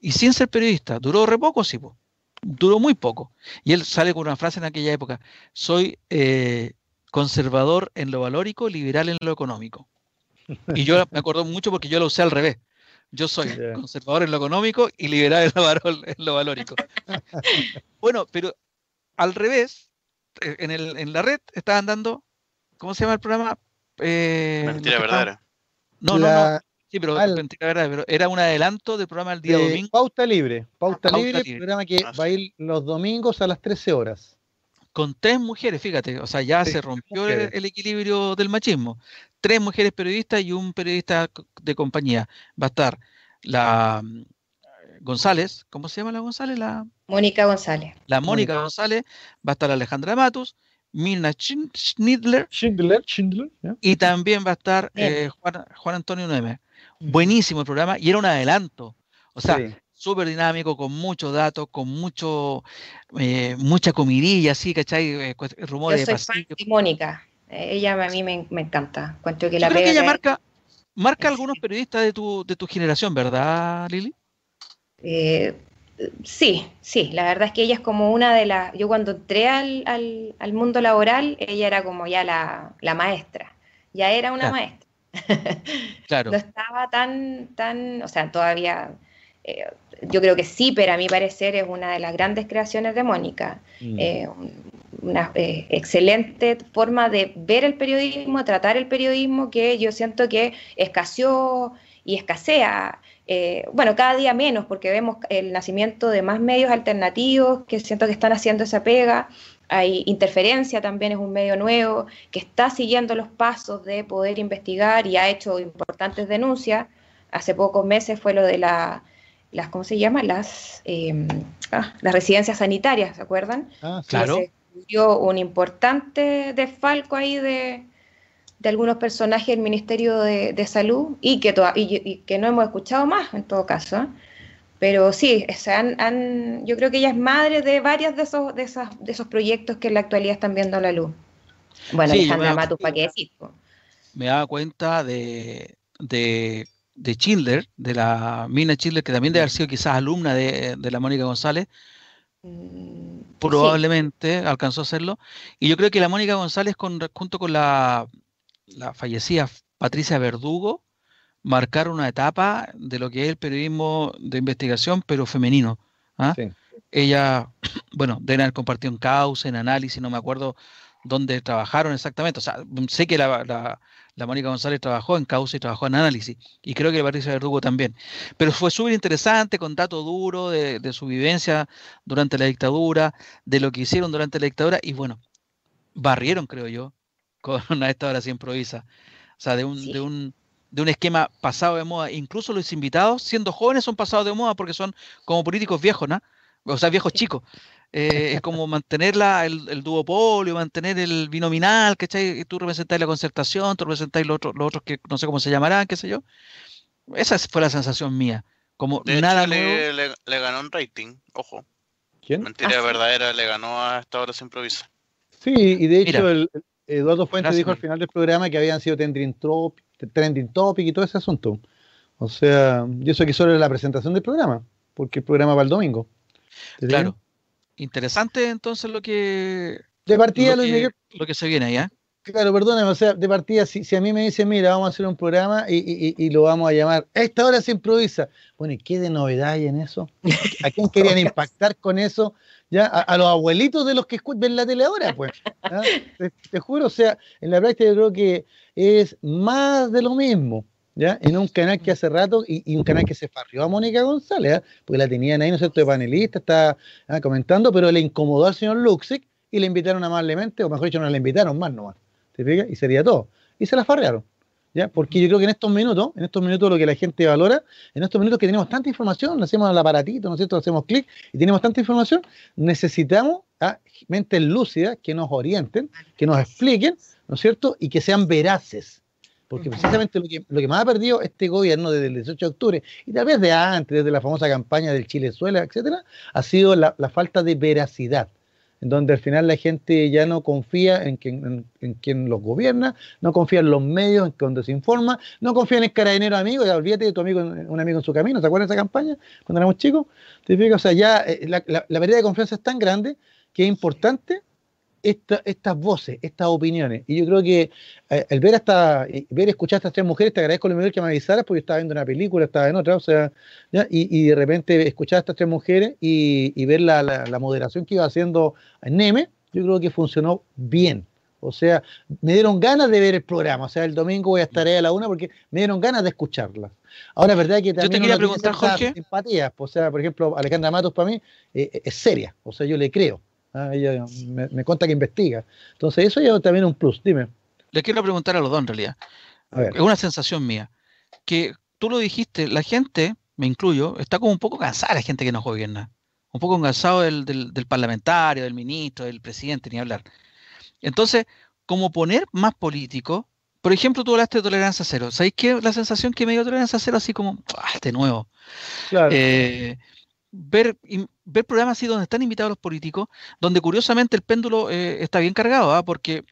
[SPEAKER 1] y sin ser periodista. ¿Duró re poco? Sí, duró muy poco. Y él sale con una frase en aquella época, soy eh, conservador en lo valórico, liberal en lo económico. Y yo me acuerdo mucho porque yo lo usé al revés. Yo soy conservador en lo económico y liberal en lo, valórico. bueno, pero al revés, eh, en, el, en la red estaban dando, ¿cómo se llama el programa?
[SPEAKER 4] Eh, Mentira verdadera.
[SPEAKER 1] No, no, no. Sí, pero, pero, era un adelanto del programa del día domingo.
[SPEAKER 2] Pauta Libre. Pauta, Libre, programa que ah, va a ir los domingos a las 13 horas.
[SPEAKER 1] Con tres mujeres, fíjate, o sea, ya se rompió el, equilibrio del machismo. Tres mujeres periodistas y un periodista de compañía. Va a estar la mm, González, ¿cómo se llama la González? La
[SPEAKER 3] Mónica González.
[SPEAKER 1] La Mónica González, va a estar Alejandra Matus, Milna Schindler,
[SPEAKER 2] Schindler, Schindler
[SPEAKER 1] y también va a estar eh, Juan, Antonio Nueme. Buenísimo el programa y era un adelanto. O sea, súper dinámico, con muchos datos, con mucho, eh, mucha comidilla, así, ¿cachai? Eh,
[SPEAKER 3] rumores Yo soy de Mónica. Ella a mí me, encanta.
[SPEAKER 1] Cuento que la creo que ella marca, marca algunos periodistas de tu, de tu generación, ¿verdad, Lili?
[SPEAKER 3] Eh, sí, sí, la verdad es que ella es como una de las, yo cuando entré al, al, mundo laboral, ella era como ya la, la maestra, ya era una maestra. [LAUGHS] claro. No estaba tan, tan, o sea, todavía, eh, yo creo que sí, pero a mi parecer es una de las grandes creaciones de Mónica. Mm. Eh, una excelente forma de ver el periodismo, tratar el periodismo, que yo siento que escaseó y escasea eh, bueno, cada día menos, porque vemos el nacimiento de más medios alternativos que siento que están haciendo esa pega. Hay interferencia también es un medio nuevo que está siguiendo los pasos de poder investigar y ha hecho importantes denuncias. Hace pocos meses fue lo de la, las, ¿cómo se llama? Las, em, ah, las residencias sanitarias, ¿se acuerdan?
[SPEAKER 1] Ah, claro.
[SPEAKER 3] Se dio un importante desfalco ahí de, de algunos personajes del Ministerio de, Salud y que, y, que no hemos escuchado más en todo caso. ¿eh? Pero sí, han, yo creo que ella es madre de varios de esos, de, esas, de esos proyectos que en la actualidad están viendo la luz. Bueno, Alejandra Matus, ¿para qué decir?
[SPEAKER 1] Me daba cuenta de, de, de Schindler, de la Mina Schindler, que también debe haber sido quizás alumna de, la Mónica González, mm, probablemente alcanzó a hacerlo. Y yo creo que la Mónica González, con, junto con la la fallecida Patricia Verdugo marcaron una etapa de lo que es el periodismo de investigación, pero femenino. ¿ah? Ella, [CLEARS THROAT] bueno, deben haber compartido en causa, en análisis, no me acuerdo dónde trabajaron exactamente. O sea, sé que la, la, Mónica González trabajó en causa y trabajó en análisis, y creo que Patricia Verdugo también. Pero fue súper interesante, con datos duros de, de su vivencia durante la dictadura, de lo que hicieron durante la dictadura, y bueno, barrieron, creo yo, [LAUGHS] con una esta hora se improvisa. O sea, de un, de un, de un esquema pasado de moda. Incluso los invitados, siendo jóvenes, son pasados de moda porque son como políticos viejos, ¿no? O sea, viejos chicos. Eh, es como mantener la, el, el, duopolio, mantener el binominal, ¿cachai? Tú representáis la concertación, tú representáis los otros, los otros que no sé cómo se llamarán, qué sé yo. Esa fue la sensación mía. Como nada
[SPEAKER 4] le, le, ganó un rating, ojo. ¿Quién? Mentira ah, verdadera, le ganó a esta hora se improvisa.
[SPEAKER 2] Sí, y de hecho el, Eduardo Fuentes dijo al final del programa que habían sido trending, topic y todo ese asunto. O sea, yo eso aquí solo la presentación del programa, porque el programa va el domingo.
[SPEAKER 1] Claro. Interesante entonces lo que...
[SPEAKER 2] De partida, lo, que,
[SPEAKER 1] lo que se viene allá.
[SPEAKER 2] Claro, perdóname, o sea, de partida, si, si, a mí me dicen, mira, vamos a hacer un programa y, lo vamos a llamar, esta hora se improvisa. Bueno, ¿y qué de novedad hay en eso? ¿A quién [LAUGHS] querían impactar con eso? ¿ya? A, los abuelitos de los que ven la tele ahora, pues. Te, juro, o sea, en la práctica yo creo que es más de lo mismo. En un canal que hace rato, y, un canal que se farrió a Mónica González, ¿eh? porque la tenían ahí, ¿no es cierto?, de panelista, está ¿ah? comentando, pero le incomodó al señor Luxic y le invitaron amablemente, o mejor dicho, no le invitaron más nomás, ¿te fijas? Y sería todo. Y se la farrearon. ¿Ya? Porque yo creo que en estos minutos, en estos minutos lo que la gente valora, en estos minutos que tenemos tanta información, hacemos el aparatito, ¿no es cierto? Hacemos clic y tenemos tanta información, necesitamos a mentes lúcidas que nos orienten, que nos expliquen, ¿no es cierto? Y que sean veraces. Porque precisamente lo que, lo que más ha perdido este gobierno desde el 18 de octubre, y tal vez de antes, desde la famosa campaña del Chilezuela, etcétera, ha sido la falta de veracidad en donde al final la gente ya no confía en quien, en, quien los gobierna, no confía en los medios en donde se informa, no confía en el carabinero amigo, ya olvídate de tu amigo, un amigo en su camino, ¿te acuerdas de esa campaña cuando éramos chicos? O sea, ya eh, la, la, la pérdida de confianza es tan grande que es importante estas voces, estas opiniones. Y yo creo que eh, el ver hasta, ver escuchar a estas tres mujeres, te agradezco lo mejor que me avisaras porque estaba viendo una película, estaba en otra, o sea, Y, de repente escuchar a estas tres mujeres y, ver la, la, moderación que iba haciendo Neme, yo creo que funcionó bien. O sea, me dieron ganas de ver el programa. O sea, el domingo voy a estar ahí a la una porque me dieron ganas de escucharla. Ahora, es verdad que también. Yo
[SPEAKER 1] te quería preguntar, Jorge.
[SPEAKER 2] Empatías. O sea, por ejemplo, Alejandra Matos para mí eh, es seria. O sea, yo le creo. Ah, ella me, me, cuenta que investiga. Entonces, eso ya también un plus. Dime.
[SPEAKER 1] Le quiero preguntar a los dos en realidad. Es una sensación mía. Que tú lo dijiste, la gente, me incluyo, está como un poco cansada la gente que nos gobierna. Un poco cansado del, del, parlamentario, del ministro, del presidente, ni hablar. Entonces, como poner más político, por ejemplo, tú hablaste de tolerancia cero. ¿Sabéis qué? La sensación que me dio tolerancia cero, así como, ¡ah, de nuevo! Claro. Eh, ver, ver programas así donde están invitados los políticos, donde curiosamente el péndulo eh, está bien cargado, ¿ah? porque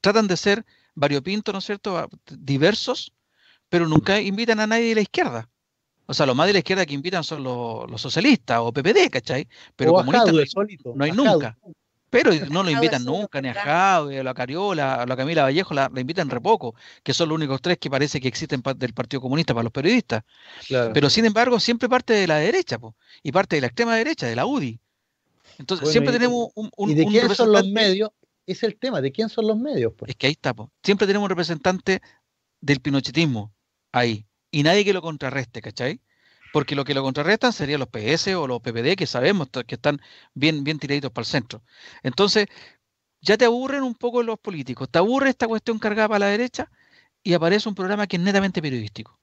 [SPEAKER 1] tratan de ser variopintos, ¿no es cierto?, diversos, pero nunca invitan a nadie de la izquierda. O sea, los más de la izquierda que invitan son los, socialistas o PPD, ¿cachai? Pero comunistas no, hay nunca. Pero no lo invitan nunca, ni a Javi, a la Cariola, a la Camila Vallejo, la, invitan re poco, que son los únicos tres que parece que existen del Partido Comunista para los periodistas. Pero sin embargo, siempre parte de la derecha, y parte de la extrema derecha, de la UDI. Entonces, siempre tenemos un, un,
[SPEAKER 2] ¿Y de quién son los medios? Es el tema, ¿de quién son los medios?
[SPEAKER 1] Es que ahí está, siempre tenemos un representante del pinochetismo ahí, y nadie que lo contrarreste, ¿cachai? Porque lo que lo contrarrestan serían los PS o los PPD, que sabemos que están bien, bien tiraditos para el centro. Entonces, ya te aburren un poco los políticos, te aburre esta cuestión cargada para la derecha y aparece un programa que es netamente periodístico.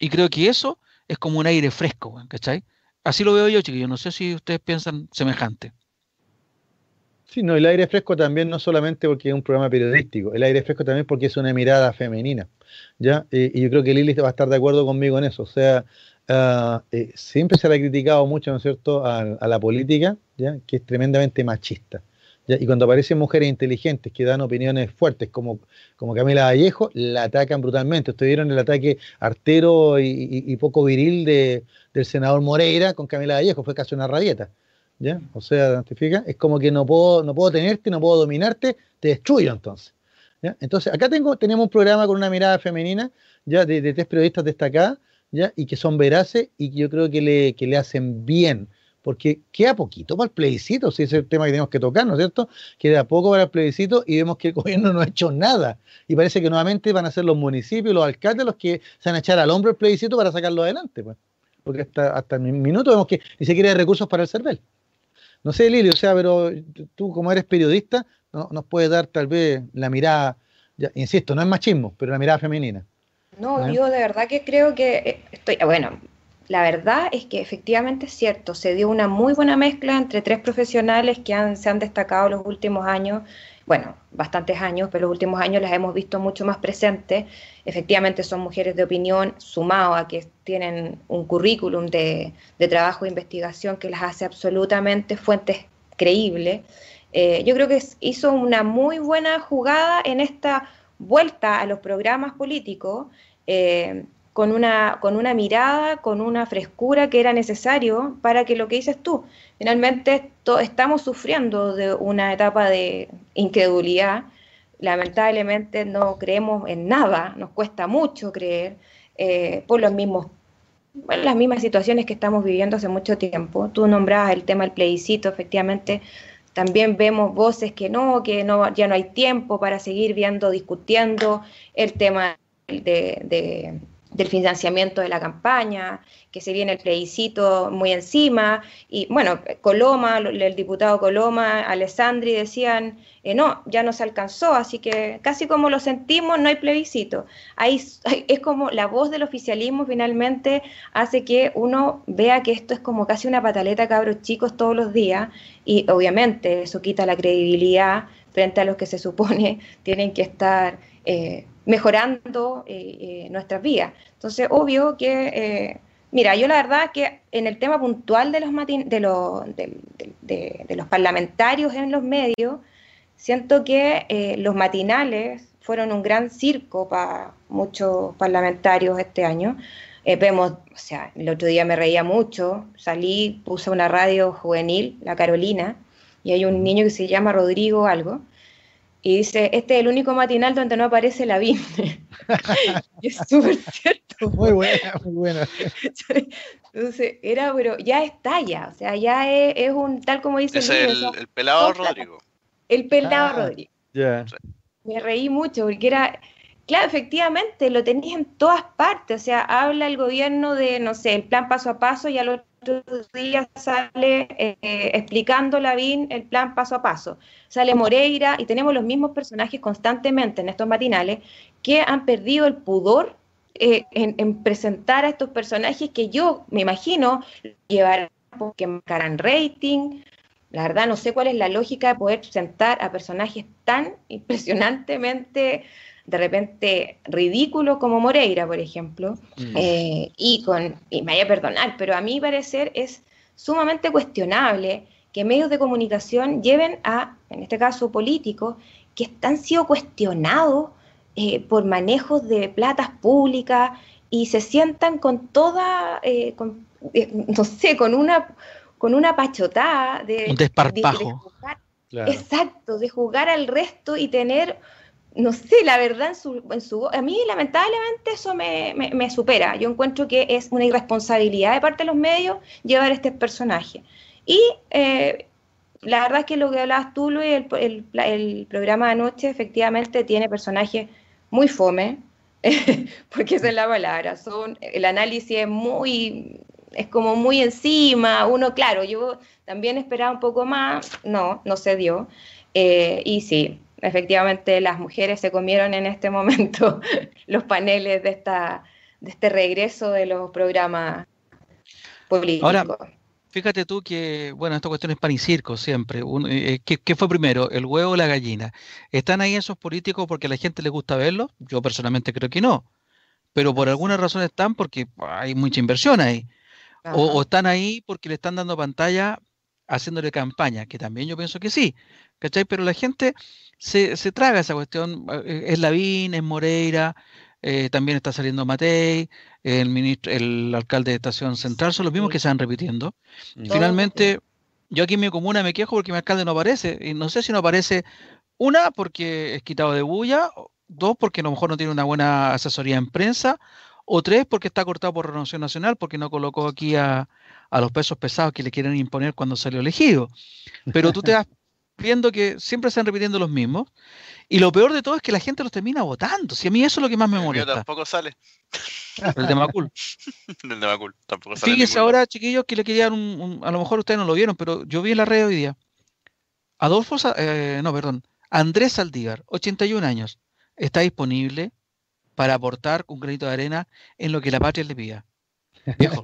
[SPEAKER 1] Y creo que eso es como un aire fresco, ¿cachai? Así lo veo yo, chiquillos. No sé si ustedes piensan semejante.
[SPEAKER 2] Sí, no, el aire fresco también no solamente porque es un programa periodístico, el aire fresco también porque es una mirada femenina, ¿ya? y yo creo que Lili va a estar de acuerdo conmigo en eso. O sea, Eh, siempre se le ha criticado mucho, ¿no es cierto?, a, la política, ¿ya? que es tremendamente machista. Y cuando aparecen mujeres inteligentes que dan opiniones fuertes, como, como Camila Vallejo, la atacan brutalmente. Ustedes vieron el ataque artero y, poco viril de, del senador Moreira con Camila Vallejo, fue casi una rabieta. ¿ya? O sea, ¿te fijas? Es como que no puedo, no puedo tenerte, no puedo dominarte, te destruyo entonces. Entonces, acá tengo, tenemos un programa con una mirada femenina, ya de tres periodistas destacadas, y que son veraces y que yo creo que le, que le hacen bien, porque queda poquito para el plebiscito, si es el tema que tenemos que tocar, ¿no es cierto? Queda poco para el plebiscito y vemos que el [LAUGHS] gobierno no ha hecho nada. Y parece que nuevamente van a ser los municipios, los alcaldes los que se van a echar al hombro el plebiscito para sacarlo adelante, pues. Porque hasta, hasta el minuto vemos que ni siquiera hay recursos para el CERVEL. No sé, Lili, o sea, pero tú como eres periodista, ¿no? nos puedes dar tal vez la mirada, insisto, no es machismo, pero la mirada femenina.
[SPEAKER 3] No, yo de verdad que creo que eh, estoy, bueno, la verdad es que efectivamente es cierto, se dio una muy buena mezcla entre tres profesionales que han, se han destacado los últimos años, bueno, bastantes años, pero los últimos años las hemos visto mucho más presentes. Efectivamente son mujeres de opinión, sumado a que tienen un currículum de, trabajo e investigación que las hace absolutamente fuentes creíbles. Eh, yo creo que hizo una muy buena jugada en esta vuelta a los programas políticos eh, con, una, con una mirada, con una frescura que era necesario para que lo que dices tú, finalmente estamos sufriendo de una etapa de incredulidad, lamentablemente no creemos en nada, nos cuesta mucho creer eh, por los mismos las mismas situaciones que estamos viviendo hace mucho tiempo. Tú nombrabas el tema del plebiscito, efectivamente también vemos voces que no, que no, ya no hay tiempo para seguir viendo, discutiendo el tema de, del financiamiento de la campaña, que se viene el plebiscito muy encima, y bueno, Coloma, el diputado Coloma, Alessandri decían, eh, no, ya no se alcanzó, así que casi como lo sentimos, no hay plebiscito. Ahí es como la voz del oficialismo finalmente hace que uno vea que esto es como casi una pataleta cabros chicos todos los días, y obviamente eso quita la credibilidad frente a los que se supone [LAUGHS] tienen que estar... Eh, mejorando eh, eh, nuestras vías. Entonces, obvio que, eh, mira, yo la verdad que en el tema puntual de los, los, de, los parlamentarios en los medios, siento que los matinales fueron un gran circo para muchos parlamentarios este año. vemos, o sea, el otro día me reía mucho, salí, puse una radio juvenil, La Carolina, y hay un niño que se llama Rodrigo algo, y dice, este es el único matinal donde no aparece la BIM. [LAUGHS] y es súper cierto.
[SPEAKER 2] Muy buena, muy buena.
[SPEAKER 3] Entonces, era, pero ya está ya, o sea, ya es, un, tal como dice...
[SPEAKER 4] Es el, el, pelado Rodrigo.
[SPEAKER 3] El pelado ah, Rodrigo. Ya. Me reí mucho porque era, claro, efectivamente, lo tenéis en todas partes, o sea, habla el gobierno de, no sé, el plan paso a paso y al otro día sale eh, explicando la BIN el plan paso a paso. Sale Moreira y tenemos los mismos personajes constantemente en estos matinales que han perdido el pudor eh, en, presentar a estos personajes que yo me imagino llevarán porque marcarán rating, La verdad no sé cuál es la lógica de poder sentar a personajes tan impresionantemente de repente ridículos como Moreira, por ejemplo, mm. eh, y con, y me vaya a perdonar, pero a mi parecer es sumamente cuestionable que medios de comunicación lleven a, en este caso políticos, que han sido cuestionados eh, por manejos de platas públicas y se sientan con toda, eh, eh, no sé, con una, con una pachotada de...
[SPEAKER 1] Un desparpajo.
[SPEAKER 3] Exacto, de jugar al resto y tener, no sé, la verdad en su, en su A mí lamentablemente eso me, me, supera. Yo encuentro que es una irresponsabilidad de parte de los medios llevar este personaje. Y la verdad es que lo que hablabas tú, Luis, el, el, programa de anoche efectivamente tiene personajes muy fome, [LAUGHS] porque esa es la palabra, son, el análisis es muy, es como muy encima, uno, claro, yo también esperaba un poco más, no, no se dio, eh, y sí, efectivamente las mujeres se comieron en este momento [LAUGHS] los paneles de, esta, de este regreso de los programas políticos.
[SPEAKER 1] Fíjate tú que, bueno, esta cuestión es pan y circo siempre. Eh, eh, ¿qué, fue primero, el huevo o la gallina? ¿Están ahí esos políticos porque a la gente le gusta verlos? Yo personalmente creo que no. Pero por alguna razón están porque hay mucha inversión ahí. O, están ahí porque le están dando pantalla haciéndole campaña, que también yo pienso que sí. ¿Cachai? Pero la gente se, se traga esa cuestión. Eh, es Lavín, es Moreira, eh, también está saliendo Matei, el ministro, el alcalde de Estación Central, son los mismos que se van repitiendo. Finalmente, yo aquí en mi comuna me quejo porque mi alcalde no aparece, y no sé si no aparece, una, porque es quitado de bulla, dos, porque a lo mejor no tiene una buena asesoría en prensa, o tres, porque está cortado por Renovación Nacional, porque no colocó aquí a, a los pesos pesados que le quieren imponer cuando salió elegido. Pero tú te vas [LAUGHS] viendo que siempre se están repitiendo los mismos. Y lo peor de todo es que la gente los termina votando. Si a mí eso es lo que más me molesta.
[SPEAKER 4] tampoco sale.
[SPEAKER 1] El de Macul. [LAUGHS]
[SPEAKER 4] el de Macul, tampoco sale.
[SPEAKER 1] Fíjense ahora, chiquillos, que le querían un, A lo mejor ustedes no lo vieron, pero yo vi en la red hoy día. Adolfo, eh, no, perdón. Andrés Saldívar, 81 años, está disponible para aportar un granito de arena en lo que la patria le pida. [LAUGHS] Viejo,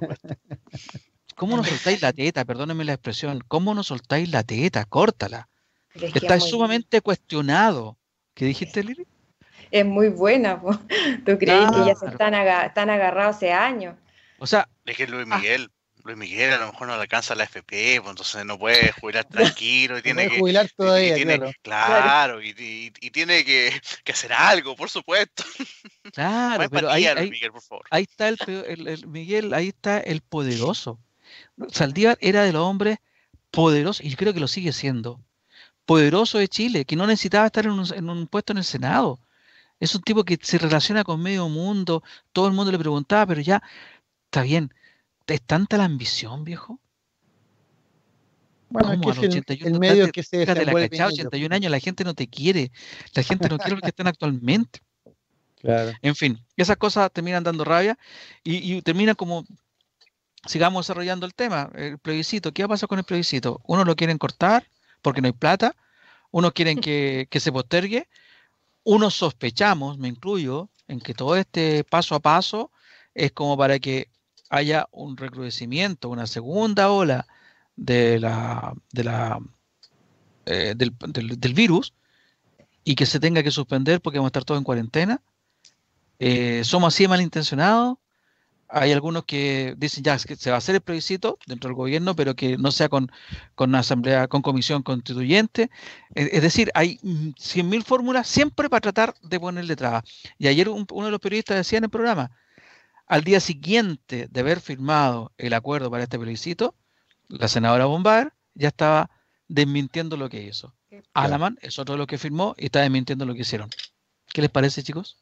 [SPEAKER 1] ¿cómo no soltáis la teta? Perdónenme la expresión. ¿Cómo no soltáis la teta? Córtala. Está sumamente cuestionado. ¿Qué dijiste, Lili?
[SPEAKER 3] Es muy buena, ¿tú crees que ya se están, agarrados hace años?
[SPEAKER 1] O sea,
[SPEAKER 4] es que Luis ah. Miguel, Luis Miguel a lo mejor no le alcanza la FP, pues entonces no puede jubilar tranquilo y tiene que
[SPEAKER 2] jubilar todavía,
[SPEAKER 4] claro, y, tiene que, hacer algo, por supuesto.
[SPEAKER 1] Claro, pero ahí, ahí, está el, Miguel, ahí está el poderoso. Saldívar era de los hombres poderosos y yo creo que lo sigue siendo poderoso de Chile, que no necesitaba estar en un, puesto en el Senado. Es un tipo que se relaciona con medio mundo, todo el mundo le preguntaba, pero ya, está bien, ¿es tanta la ambición, viejo?
[SPEAKER 2] Bueno, es que el, 81, medio que se
[SPEAKER 1] la 81 años, la gente no te quiere, la gente no quiere lo que están actualmente. [LAUGHS]
[SPEAKER 2] Claro.
[SPEAKER 1] En fin, esas cosas terminan dando rabia y, y termina como, sigamos desarrollando el tema, el plebiscito. ¿Qué va a pasar con el plebiscito? Uno lo quieren cortar, porque no hay plata, unos quieren [LAUGHS] que, se postergue, unos sospechamos, me incluyo, en que todo este paso a paso es como para que haya un recrudecimiento, una segunda ola de la, de la, eh, del, del, virus y que se tenga que suspender porque vamos a estar todos en cuarentena. Eh, somos así malintencionados, hay algunos que dicen ya que se va a hacer el plebiscito dentro del gobierno, pero que no sea con, con asamblea, con comisión constituyente. Es, decir, hay 100.000 fórmulas siempre para tratar de ponerle trabas. Y ayer uno de los periodistas decía en el programa, al día siguiente de haber firmado el acuerdo para este plebiscito, la senadora Bombar ya estaba desmintiendo lo que hizo. Alaman es otro de los que firmó y está desmintiendo lo que hicieron. ¿Qué les parece, chicos?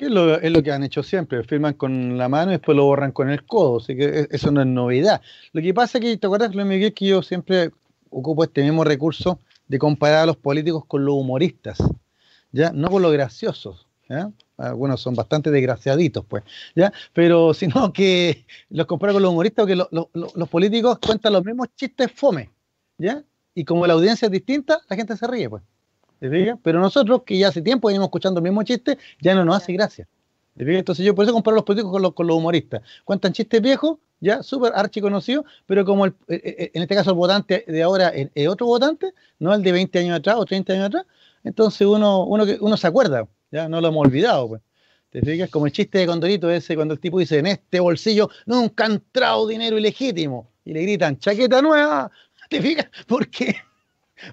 [SPEAKER 2] Es lo, es lo, que han hecho siempre, firman con la mano y después lo borran con el codo, así que e, eso no es novedad. Lo que pasa es que, ¿te acuerdas, Luis Miguel, que yo siempre ocupo este mismo recurso de comparar a los políticos con los humoristas, ¿ya? No con los graciosos, ¿ya? Algunos son bastante desgraciaditos, pues, ¿ya? Pero [LAUGHS] sino que los comparo con los humoristas porque los políticos cuentan los mismos chistes fome, ¿ya? Y como la audiencia es distinta, la gente se ríe, pues. Pero nosotros, que ya hace tiempo venimos escuchando el mismo chiste, ya no nos hace gracia. Entonces yo por eso comparo los políticos con los, con los humoristas. Cuentan chistes viejos, ya súper archiconocido, pero como el, eh, eh, en este caso el votante de ahora es otro votante, no el de 20 años atrás o 30 años atrás, entonces uno, uno, uno se acuerda, ya no lo hemos olvidado, pues. ¿Te fijas? Como el chiste de Condorito ese cuando el tipo dice, en este bolsillo nunca ha entrado dinero ilegítimo. Y le gritan, chaqueta nueva. [LAUGHS] ¿Te fijas? ¿Por qué?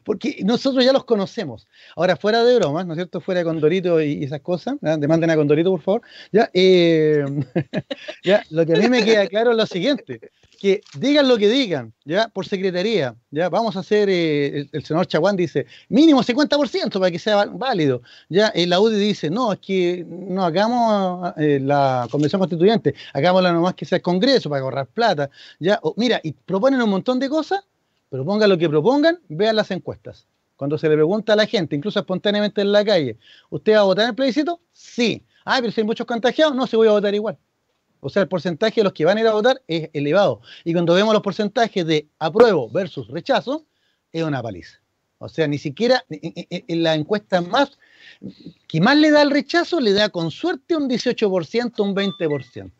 [SPEAKER 2] Porque nosotros ya los conocemos. Ahora, fuera de bromas, ¿no es cierto? Fuera de Condorito y, esas cosas, demanden a Condorito, por favor. Ya, eh, [LAUGHS] ya, lo que a mí me queda claro es lo siguiente, que digan lo que digan, ya, por secretaría, ya, vamos a hacer, eh, el, senador Chaguán dice, mínimo 50% para que sea válido, ya, el la UDI dice, no, es que no hagamos eh, la convención constituyente, hagámosla nomás que sea el Congreso para ahorrar plata, ya, mira, y proponen un montón de cosas, Propongan lo que propongan, vean las encuestas. Cuando se le pregunta a la gente, incluso espontáneamente en la calle, ¿usted va a votar en el plebiscito? Sí. Ah, pero si hay muchos contagiados, no, se voy a votar igual. O sea, el porcentaje de los que van a ir a votar es elevado. Y cuando vemos los porcentajes de apruebo versus rechazo, es una paliza. O sea, ni siquiera en la encuesta más que más le da el rechazo, le da con suerte un 18%, un 20%.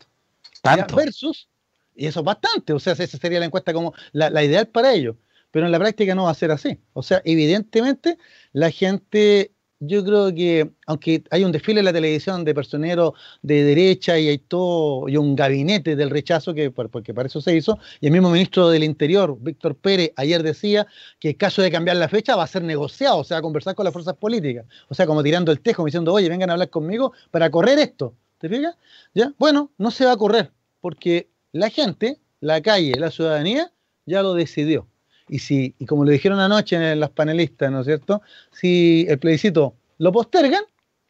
[SPEAKER 2] ¿Tanto? Versus y eso es bastante, o sea, esa sería la encuesta como la, ideal para ellos. Pero en la práctica no va a ser así. O sea, evidentemente la gente, yo creo que, aunque hay un desfile en la televisión de personeros de derecha y hay todo, y un gabinete del rechazo, que porque para eso se hizo, y el mismo ministro del Interior, Víctor Pérez, ayer decía que en caso de cambiar la fecha va a ser negociado, o sea, conversar con las fuerzas políticas. O sea, como tirando el tejo, diciendo, oye, vengan a hablar conmigo para correr esto. ¿Te fijas? ¿Ya? Bueno, no se va a correr, porque la gente, la calle, la ciudadanía, ya lo decidió. Y si, y como le dijeron anoche en las panelistas, ¿no es cierto? Si el plebiscito lo postergan,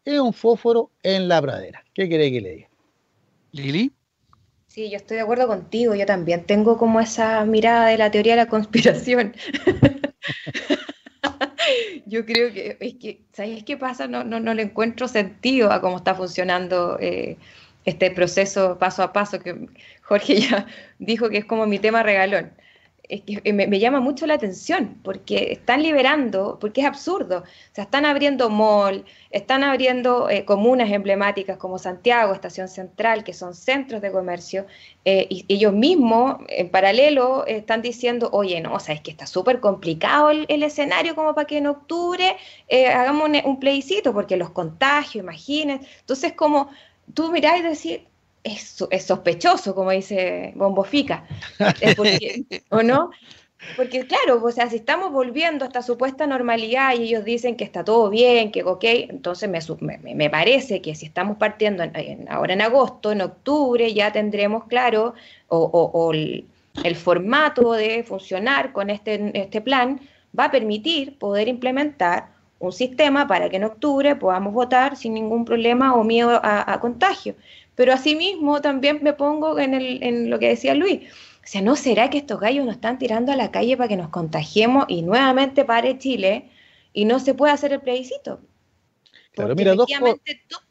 [SPEAKER 2] es un fósforo en la pradera. ¿Qué quiere que le diga?
[SPEAKER 1] Lili.
[SPEAKER 3] Sí, yo estoy de acuerdo contigo. Yo también tengo como esa mirada de la teoría de la conspiración. [LAUGHS] yo creo que es que, ¿sabes qué pasa? No, no, no le encuentro sentido a cómo está funcionando eh, este proceso paso a paso que Jorge [LAUGHS] ya dijo que es como mi tema regalón. Es que eh, me, llama mucho la atención porque están liberando, porque es absurdo. O sea, están abriendo mall, están abriendo eh, comunas emblemáticas como Santiago, Estación Central, que son centros de comercio, eh, y ellos mismos, en paralelo, están diciendo, oye, no, o sea, es que está súper complicado el, escenario como para que en octubre hagamos un, un, plebiscito, porque los contagios, imagínense. Entonces, como tú mirás y decís, es, es sospechoso, como dice Bombofica, [LAUGHS] ¿o no? Porque claro, o sea, si estamos volviendo a esta supuesta normalidad y ellos dicen que está todo bien, que ok, entonces me, me, parece que si estamos partiendo ahora en agosto, en octubre, ya tendremos claro o, el, el, formato de funcionar con este, este plan va a permitir poder implementar un sistema para que en octubre podamos votar sin ningún problema o miedo a, contagio. Pero asimismo también me pongo en, el, en lo que decía Luis. O sea, ¿no será que estos gallos nos están tirando a la calle para que nos contagiemos y nuevamente pare Chile y no se pueda hacer el plebiscito?
[SPEAKER 2] Claro, mira, dos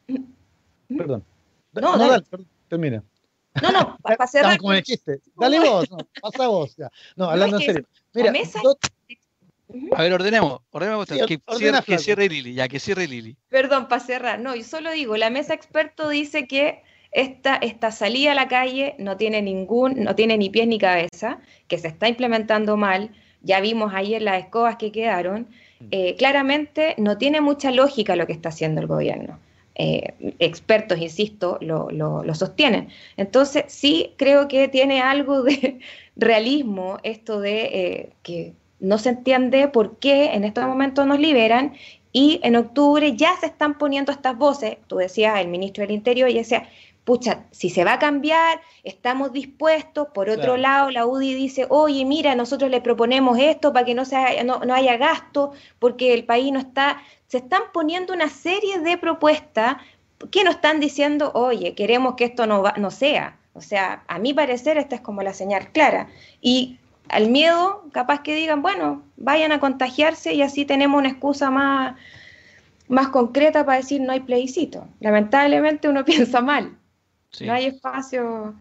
[SPEAKER 2] ¿Mm? Perdón. No, no dale. termina.
[SPEAKER 3] No, no, para [LAUGHS] cerrar.
[SPEAKER 2] como el chiste. Dale vos, no, pasa vos. Ya. No, hablando en serio. Mira,
[SPEAKER 1] a ver, ordenemos, ordenemos que, cierre, Lili, ya que cierre Lili.
[SPEAKER 3] Perdón, para cerrar, no, yo solo digo, la mesa experto dice que esta, esta salida a la calle no tiene ningún, no tiene ni pies ni cabeza, que se está implementando mal, ya vimos ayer las escobas que quedaron, mm. eh, claramente no tiene mucha lógica lo que está haciendo el gobierno. Eh, expertos, insisto, lo, lo, sostienen. Entonces, sí creo que tiene algo de [LAUGHS] realismo esto de eh, que no se entiende por qué en estos momentos nos liberan y en octubre ya se están poniendo estas voces, tú decías el ministro del Interior y decía, pucha, si se va a cambiar, estamos dispuestos. Por otro lado, la UDI dice, oye, mira, nosotros le proponemos esto para que no, no, haya gasto, porque el país no está... Se están poniendo una serie de propuestas que nos están diciendo, oye, queremos que esto no, no sea. O sea, a mi parecer, esta es como la señal clara. Y al miedo, capaz que digan, bueno, vayan a contagiarse y así tenemos una excusa más, más concreta para decir no hay plebiscito. Lamentablemente uno [LAUGHS] piensa mal. No hay espacio.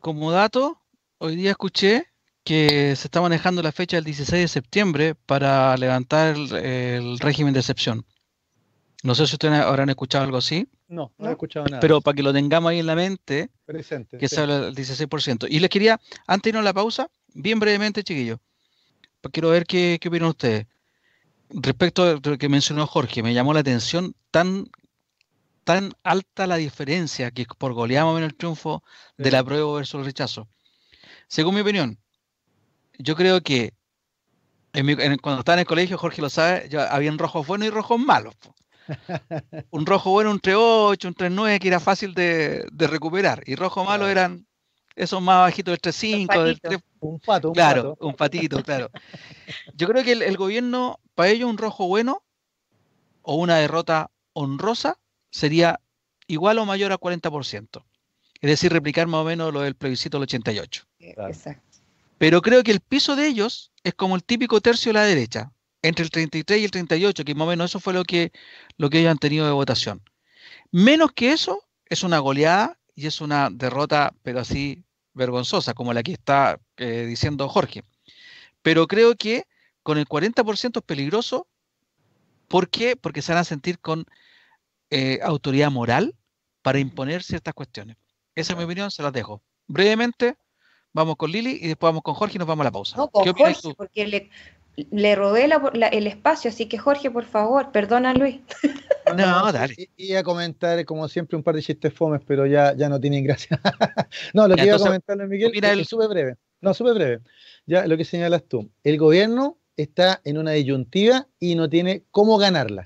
[SPEAKER 1] Como dato, hoy día escuché que se está manejando la fecha del 16 de septiembre para levantar el, régimen de excepción. No sé si ustedes habrán escuchado algo así.
[SPEAKER 2] No, no, he escuchado nada.
[SPEAKER 1] Pero para que lo tengamos ahí en la mente, Presente, que se habla del 16%. Y les quería, antes de irnos a la pausa, bien brevemente, chiquillos, quiero ver qué, qué opinan ustedes. Respecto a lo que mencionó Jorge, me llamó la atención tan tan alta la diferencia que por goleamos en el triunfo de la prueba versus el rechazo. Según mi opinión, yo creo que cuando estaba en el colegio, Jorge lo sabe, había rojos buenos y rojos malos. [LAUGHS] un rojo bueno, un 3-8, un 3-9 que era fácil de, recuperar. Y rojo malo eran esos más bajitos del 3-5, del 3...
[SPEAKER 2] Un pato, un
[SPEAKER 1] Claro, un patito, claro. Yo creo que el, gobierno, para ello, un rojo bueno o una derrota honrosa sería igual o mayor a 40%. Es decir, replicar más o menos lo del plebiscito del 88. Exacto. Pero creo que el piso de ellos es como el típico tercio de la derecha, entre el 33 y el 38, que más o menos eso fue lo que, lo que ellos han tenido de votación. Menos que eso es una goleada y es una derrota, pero así vergonzosa, como la que está eh, diciendo Jorge. Pero creo que con el 40% es peligroso. ¿Por qué? Porque se van a sentir con eh, autoridad moral para imponer ciertas cuestiones. Esa es mi opinión, se las dejo. Brevemente, vamos con Lili y después vamos con Jorge y nos vamos a la pausa.
[SPEAKER 3] No, con Jorge, porque le, le robé el espacio, así que Jorge, por favor, perdona Luis. [LAUGHS]
[SPEAKER 2] No, dale. Iba a comentar, como siempre, un par de chistes fomes, pero ya, ya no tienen gracia. [LAUGHS] no, lo que iba a comentar, Miguel, es súper breve. No, súper breve. Ya, lo que señalas tú. El gobierno está en una disyuntiva y no tiene cómo ganarla.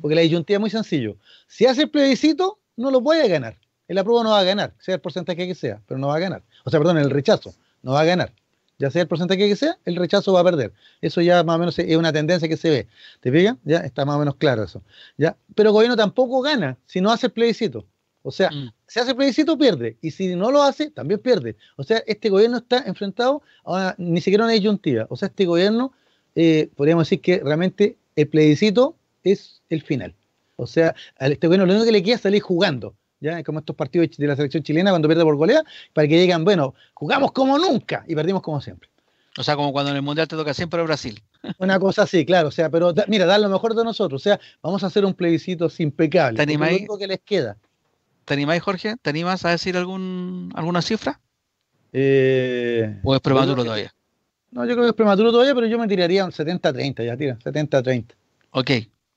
[SPEAKER 2] Porque la disyuntiva es muy sencillo. Si hace el plebiscito, no lo puede ganar. El apruebo no va a ganar, sea el porcentaje que sea, pero no va a ganar. O sea, perdón, el rechazo no va a ganar. Ya sea el porcentaje que sea, el rechazo va a perder. Eso ya más o menos es una tendencia que se ve. ¿Te fijas? Ya está más o menos claro eso. ¿Ya? Pero el gobierno tampoco gana si no hace el plebiscito. O sea, mm. si hace el plebiscito, pierde. Y si no lo hace, también pierde. O sea, este gobierno está enfrentado a ni siquiera una disyuntiva. O sea, este gobierno, eh, podríamos decir que realmente el plebiscito es el final. O sea, a este gobierno lo único que le queda es salir jugando. ¿ya? Como estos partidos de la selección chilena cuando pierde por golea, para que digan, bueno, jugamos como nunca y perdimos como siempre.
[SPEAKER 1] O sea, como cuando en el Mundial te toca siempre Brasil. [LAUGHS]
[SPEAKER 2] Una cosa así, claro. O sea, pero mira, dar lo mejor de nosotros. O sea, vamos a hacer un plebiscito impecable.
[SPEAKER 1] ¿Te animáis?
[SPEAKER 2] Lo único que les queda.
[SPEAKER 1] ¿Te animáis, Jorge? ¿Te animas a decir algún, alguna cifra?
[SPEAKER 2] Eh,
[SPEAKER 1] ¿O es prematuro todavía?
[SPEAKER 2] No, yo creo que es prematuro todavía, pero yo me tiraría un 70-30, ya tira, 70-30.
[SPEAKER 1] Ok,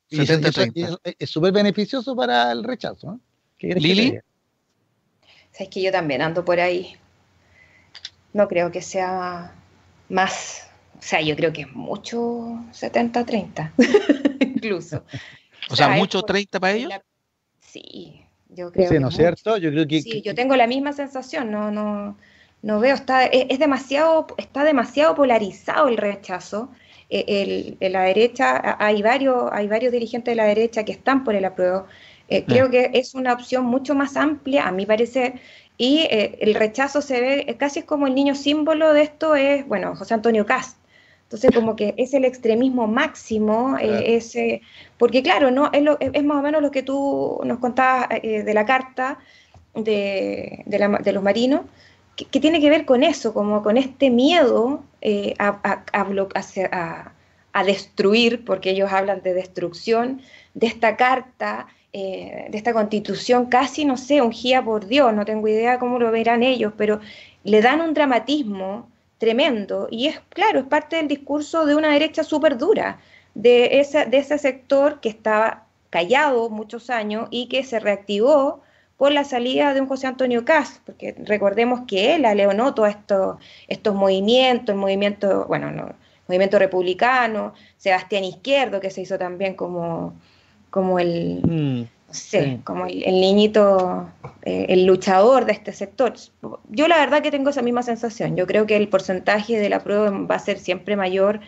[SPEAKER 2] es súper beneficioso para el rechazo.
[SPEAKER 1] ¿eh? Lili.
[SPEAKER 3] Sabes que yo también ando por ahí. No creo que sea más. O sea, yo creo que es mucho 70-30, [LAUGHS] incluso. [LAUGHS]
[SPEAKER 1] O, sea, mucho 30 para ellos.
[SPEAKER 3] Sí, yo creo.
[SPEAKER 2] Sí, ¿no es cierto?
[SPEAKER 3] Yo creo que. Sí, yo tengo la misma sensación. No, no, no veo. Está, es demasiado, está demasiado polarizado el rechazo en la derecha, hay varios, hay varios dirigentes de la derecha que están por el apruebo. Eh, creo que es una opción mucho más amplia, a mi parecer, y eh, el rechazo se ve casi como el niño símbolo de esto es, bueno, José Antonio Cast. Entonces, como que es el extremismo máximo, eh, ese, porque claro, no es, es, más o menos lo que tú nos contabas de la carta de, de los marinos, que, tiene que ver con eso, como con este miedo eh, a, a, destruir, porque ellos hablan de destrucción, de esta carta, eh, de esta constitución casi, no sé, ungida por Dios, no tengo idea cómo lo verán ellos, pero le dan un dramatismo tremendo y es claro, es parte del discurso de una derecha súper dura, de, esa, de ese sector que estaba callado muchos años y que se reactivó por la salida de un José Antonio Caz, porque recordemos que él aleonó todos estos, estos movimientos, el movimiento, bueno, no, movimiento republicano, Sebastián Izquierdo, que se hizo también como, como el, mm, no sé, como el, niñito, eh, el luchador de este sector. Yo la verdad que tengo esa misma sensación. Yo creo que el porcentaje de la prueba va a ser siempre mayor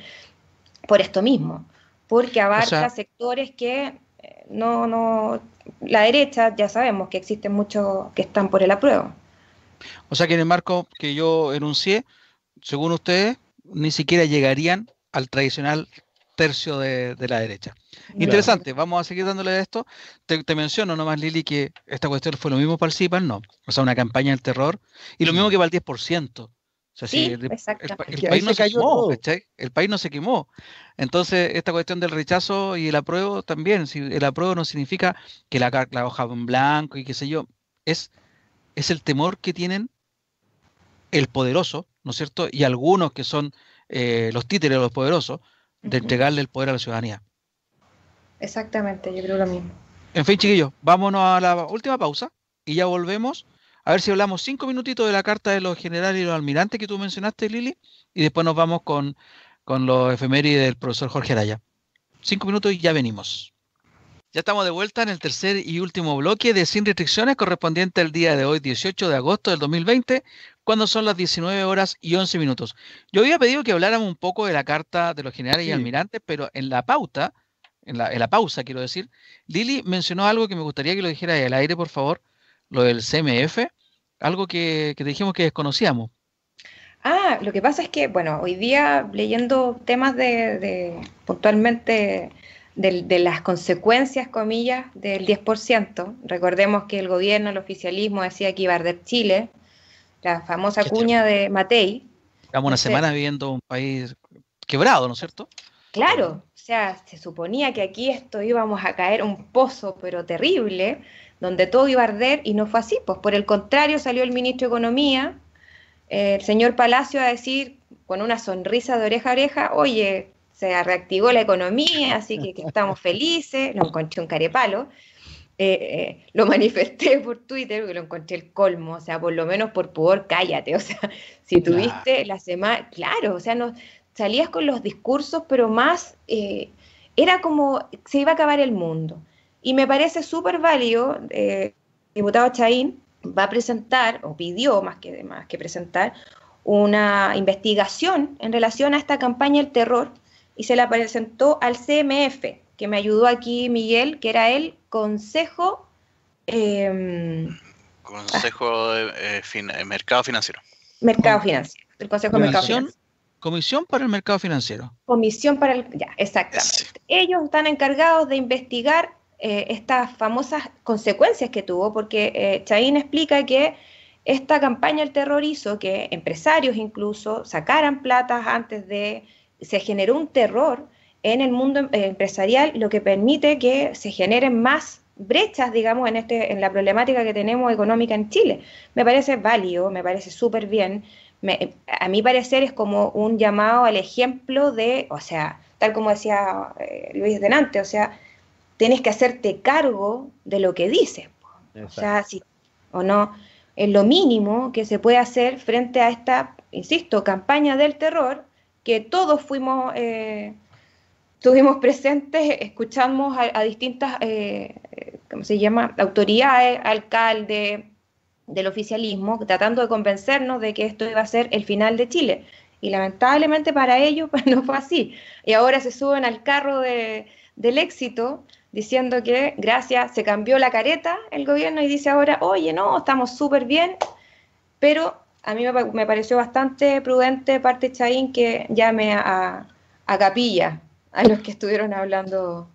[SPEAKER 3] por esto mismo, porque abarca sectores que no, no la derecha ya sabemos que existen muchos que están por el apruebo.
[SPEAKER 1] O sea que en el marco que yo enuncié, según ustedes, ni siquiera llegarían al tradicional tercio de, la derecha. Interesante, vamos a seguir dándole a esto. Te, menciono nomás, Lili, que esta cuestión fue lo mismo para el CIPAN, no. O sea, una campaña del terror. Y lo mismo que para el 10%. O el, país no se quemó, el país no se quemó. Entonces, esta cuestión del rechazo y el apruebo también, si el apruebo no significa que la, la hoja en blanco y qué sé yo, es, es el temor que tienen el poderoso, ¿no es cierto? Y algunos que son eh, los títeres de los poderosos, de entregarle el poder a la ciudadanía.
[SPEAKER 3] Exactamente, yo creo lo mismo.
[SPEAKER 1] En fin, chiquillos, vámonos a la última pausa y ya volvemos. A ver si hablamos cinco minutitos de la carta de los generales y los almirantes que tú mencionaste, Lili, y después nos vamos con, con los efemérides del profesor Jorge Araya. Cinco minutos y ya venimos. Ya estamos de vuelta en el tercer y último bloque de Sin Restricciones correspondiente al día de hoy, 18 de agosto del 2020, cuando son las 19 horas y 11 minutos. Yo había pedido que habláramos un poco de la carta de los generales y almirantes, pero en la pauta en la, pausa, quiero decir, Lili mencionó algo que me gustaría que lo dijera al aire, por favor, lo del CMF, algo que, dijimos que desconocíamos.
[SPEAKER 3] Ah, lo que pasa es que, bueno, hoy día leyendo temas de, puntualmente de, las consecuencias, comillas, del 10%, recordemos que el gobierno, el oficialismo decía que iba a arder Chile, la famosa cuña de Matei.
[SPEAKER 1] Estamos una semana viviendo un país quebrado, ¿no es cierto?
[SPEAKER 3] Claro, o sea, se suponía que aquí esto íbamos a caer un pozo, pero terrible, donde todo iba a arder y no fue así. Pues por el contrario salió el ministro de Economía, el señor Palacio, a decir con una sonrisa de oreja a oreja, oye, se reactivó la economía, así que, estamos felices, lo encontré un carepalo. Eh, eh, lo manifesté [LAUGHS] por Twitter porque lo encontré el colmo, o sea, por lo menos por pudor, cállate, o sea, si tuviste la semana, claro, o sea, no, salías con los discursos, pero más eh, era como se iba a acabar el mundo. Y me parece súper válido, eh, el diputado Chaín va a presentar, o pidió más que, más que presentar, una investigación en relación a esta campaña del terror y se la presentó al CMF, que me ayudó aquí Miguel, que era el Consejo...
[SPEAKER 4] Em, Consejo de eh, Mercado Financiero.
[SPEAKER 3] Mercado Financiero, el Consejo de Mercado Financiero.
[SPEAKER 1] Comisión para el Mercado Financiero.
[SPEAKER 3] Comisión para el... Ya, exactamente. Ellos están encargados de investigar eh, estas famosas consecuencias que tuvo, porque eh, Chaín explica que esta campaña del terror hizo que empresarios incluso sacaran platas antes de... Se generó un terror en el mundo em, empresarial, lo que permite que se generen más brechas, digamos, en, este, en la problemática que tenemos económica en Chile. Me parece válido, me parece súper bien a mi parecer es como un llamado al ejemplo de, o sea, tal como decía eh, Luis Denante, o sea, tienes que hacerte cargo de lo que dices. O sea, si o no, es lo mínimo que se puede hacer frente a esta, insisto, campaña del terror que todos fuimos, eh, estuvimos presentes, escuchamos a, distintas, eh, ¿cómo se llama?, autoridades, alcaldes, del oficialismo tratando de convencernos de que esto iba a ser el final de Chile. Y lamentablemente para ellos [LAUGHS] pues, no fue así. Y ahora se suben al carro del éxito diciendo que gracias, se cambió la careta el gobierno y dice ahora, oye, no, estamos súper bien, pero a mí me, pareció bastante prudente parte Chaín que llame a, a capilla a los que estuvieron hablando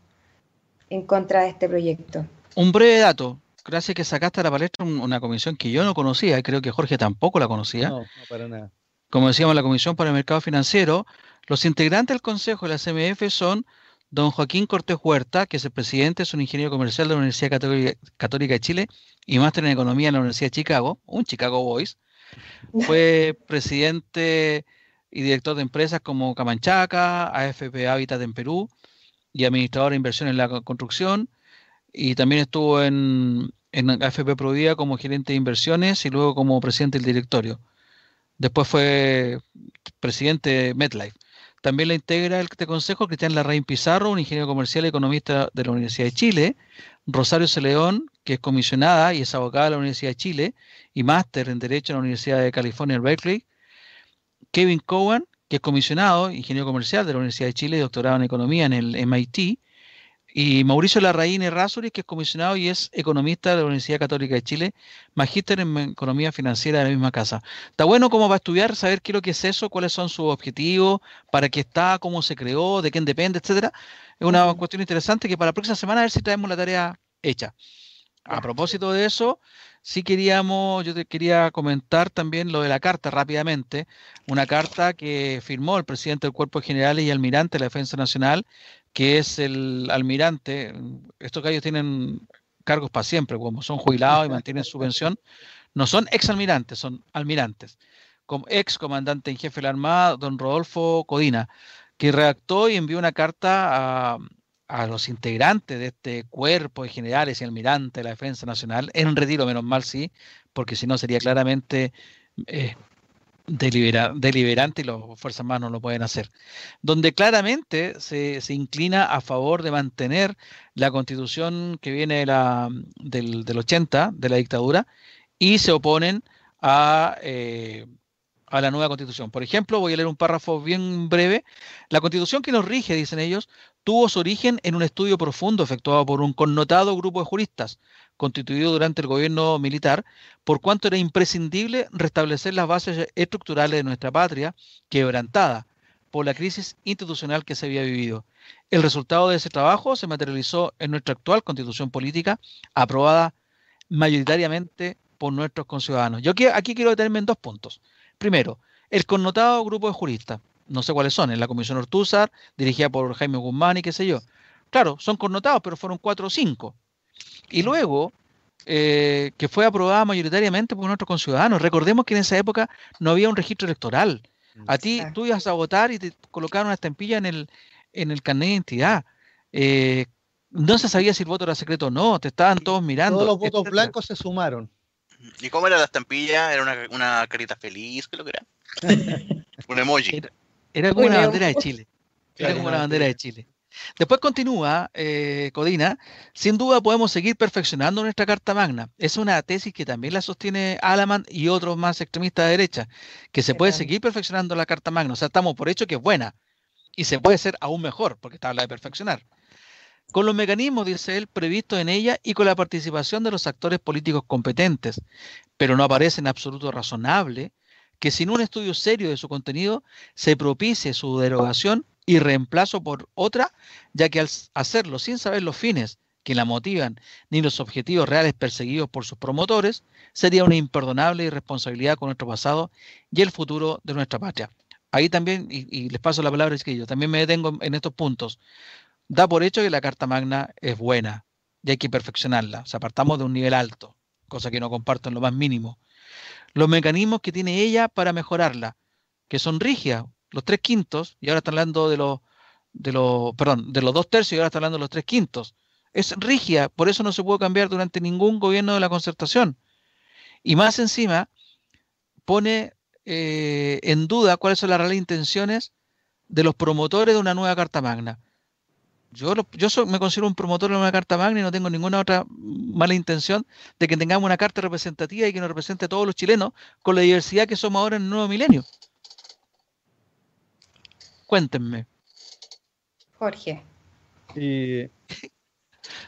[SPEAKER 3] en contra de este proyecto.
[SPEAKER 1] Un breve dato, gracias que sacaste a la palestra una comisión que yo no conocía, y creo que Jorge tampoco la conocía. No, no para nada. Como decíamos, la Comisión para el Mercado Financiero, los integrantes del Consejo de la CMF son don Joaquín Cortés Huerta, que es el presidente, es un ingeniero comercial de la Universidad Católica de Chile y máster en Economía en la Universidad de Chicago, un Chicago Boys. [LAUGHS] Fue presidente y director de empresas como Camanchaca, AFP Habitat en Perú y administrador de inversión en la construcción y también estuvo en, en AFP Provida como gerente de inversiones y luego como presidente del directorio. Después fue presidente de MetLife. También la integra este consejo Cristian Larraín Pizarro, un ingeniero comercial y economista de la Universidad de Chile, Rosario Celeón, que es comisionada y es abogada de la Universidad de Chile y máster en Derecho en la Universidad de California, Berkeley, Kevin Cowan, que es comisionado, ingeniero comercial de la Universidad de Chile y doctorado en Economía en el MIT, y Mauricio Larraín Errázuriz, que es comisionado y es economista de la Universidad Católica de Chile, magíster en economía financiera de la misma casa. Está bueno como va a estudiar, saber qué es lo que es eso, cuáles son sus objetivos, para qué está, cómo se creó, de quién depende, etcétera. Es una cuestión interesante que para la próxima semana a ver si traemos la tarea hecha. A propósito de eso, sí queríamos, yo te quería comentar también lo de la carta rápidamente, una carta que firmó el presidente del Cuerpo de y almirante de la Defensa Nacional, que es el almirante, estos gallos tienen cargos para siempre, como son jubilados y mantienen su pensión, no son exalmirantes, son almirantes, como ex comandante en jefe de la Armada, don Rodolfo Codina, que redactó y envió una carta a, a los integrantes de este cuerpo de generales y almirantes de la Defensa Nacional, en retiro, menos mal sí, porque si no sería claramente eh, deliberante y las Fuerzas Armadas no lo pueden hacer, donde claramente se, se, inclina a favor de mantener la constitución que viene de la, del, del 80, de la dictadura, y se oponen a... Eh, a la nueva constitución. Por ejemplo, voy a leer un párrafo bien breve. La constitución que nos rige, dicen ellos, tuvo su origen en un estudio profundo efectuado por un connotado grupo de juristas, constituido durante el gobierno militar, por cuanto era imprescindible restablecer las bases estructurales de nuestra patria, quebrantada por la crisis institucional que se había vivido. El resultado de ese trabajo se materializó en nuestra actual constitución política, aprobada mayoritariamente por nuestros conciudadanos. Yo aquí quiero detenerme en dos puntos. Primero, el connotado grupo de juristas, no sé cuáles son, en la Comisión Ortúzar, dirigida por Jaime Guzmán y qué sé yo. Claro, son connotados, pero fueron cuatro o cinco. Y luego, eh, que fue aprobada mayoritariamente por nuestros conciudadanos. Recordemos que en esa época no había un registro electoral. A ti, tú ibas a votar y te colocaron una estampilla en el, en el carnet de identidad. Eh, no se sabía si el voto era secreto o no, te estaban todos mirando.
[SPEAKER 2] Todos los votos blancos se sumaron.
[SPEAKER 4] ¿Y cómo era la estampilla? ¿Era una, una carita feliz? ¿Qué lo que era? [LAUGHS] un emoji.
[SPEAKER 1] Era, como una bandera de Chile. Era como una bandera de Chile. Después continúa eh, Codina, sin duda podemos seguir perfeccionando nuestra Carta Magna. Es una tesis que también la sostiene Alaman y otros más extremistas de derecha, que se puede seguir perfeccionando la Carta Magna. O sea, estamos por hecho que es buena y se puede ser aún mejor, porque está habla de perfeccionar con los mecanismos, dice él, previstos en ella y con la participación de los actores políticos competentes, pero no aparece en absoluto razonable que sin un estudio serio de su contenido se propicie su derogación y reemplazo por otra, ya que al hacerlo sin saber los fines que la motivan ni los objetivos reales perseguidos por sus promotores, sería una imperdonable irresponsabilidad con nuestro pasado y el futuro de nuestra patria. Ahí también, y, les paso la palabra, es que yo también me detengo en estos puntos da por hecho que la Carta Magna es buena y hay que perfeccionarla. O sea, partamos de un nivel alto, cosa que no comparto en lo más mínimo. Los mecanismos que tiene ella para mejorarla, que son rígidas, los tres quintos, y ahora están hablando de los, de los, perdón, de los dos tercios y ahora están hablando de los tres quintos. Es rígida, por eso no se puede cambiar durante ningún gobierno de la concertación. Y más encima, pone eh, en duda cuáles son las reales intenciones de los promotores de una nueva Carta Magna. Yo, yo me considero un promotor de una carta magna y no tengo ninguna otra mala intención de que tengamos una carta representativa y que nos represente a todos los chilenos con la diversidad que somos ahora en el nuevo milenio. Cuéntenme.
[SPEAKER 3] Jorge.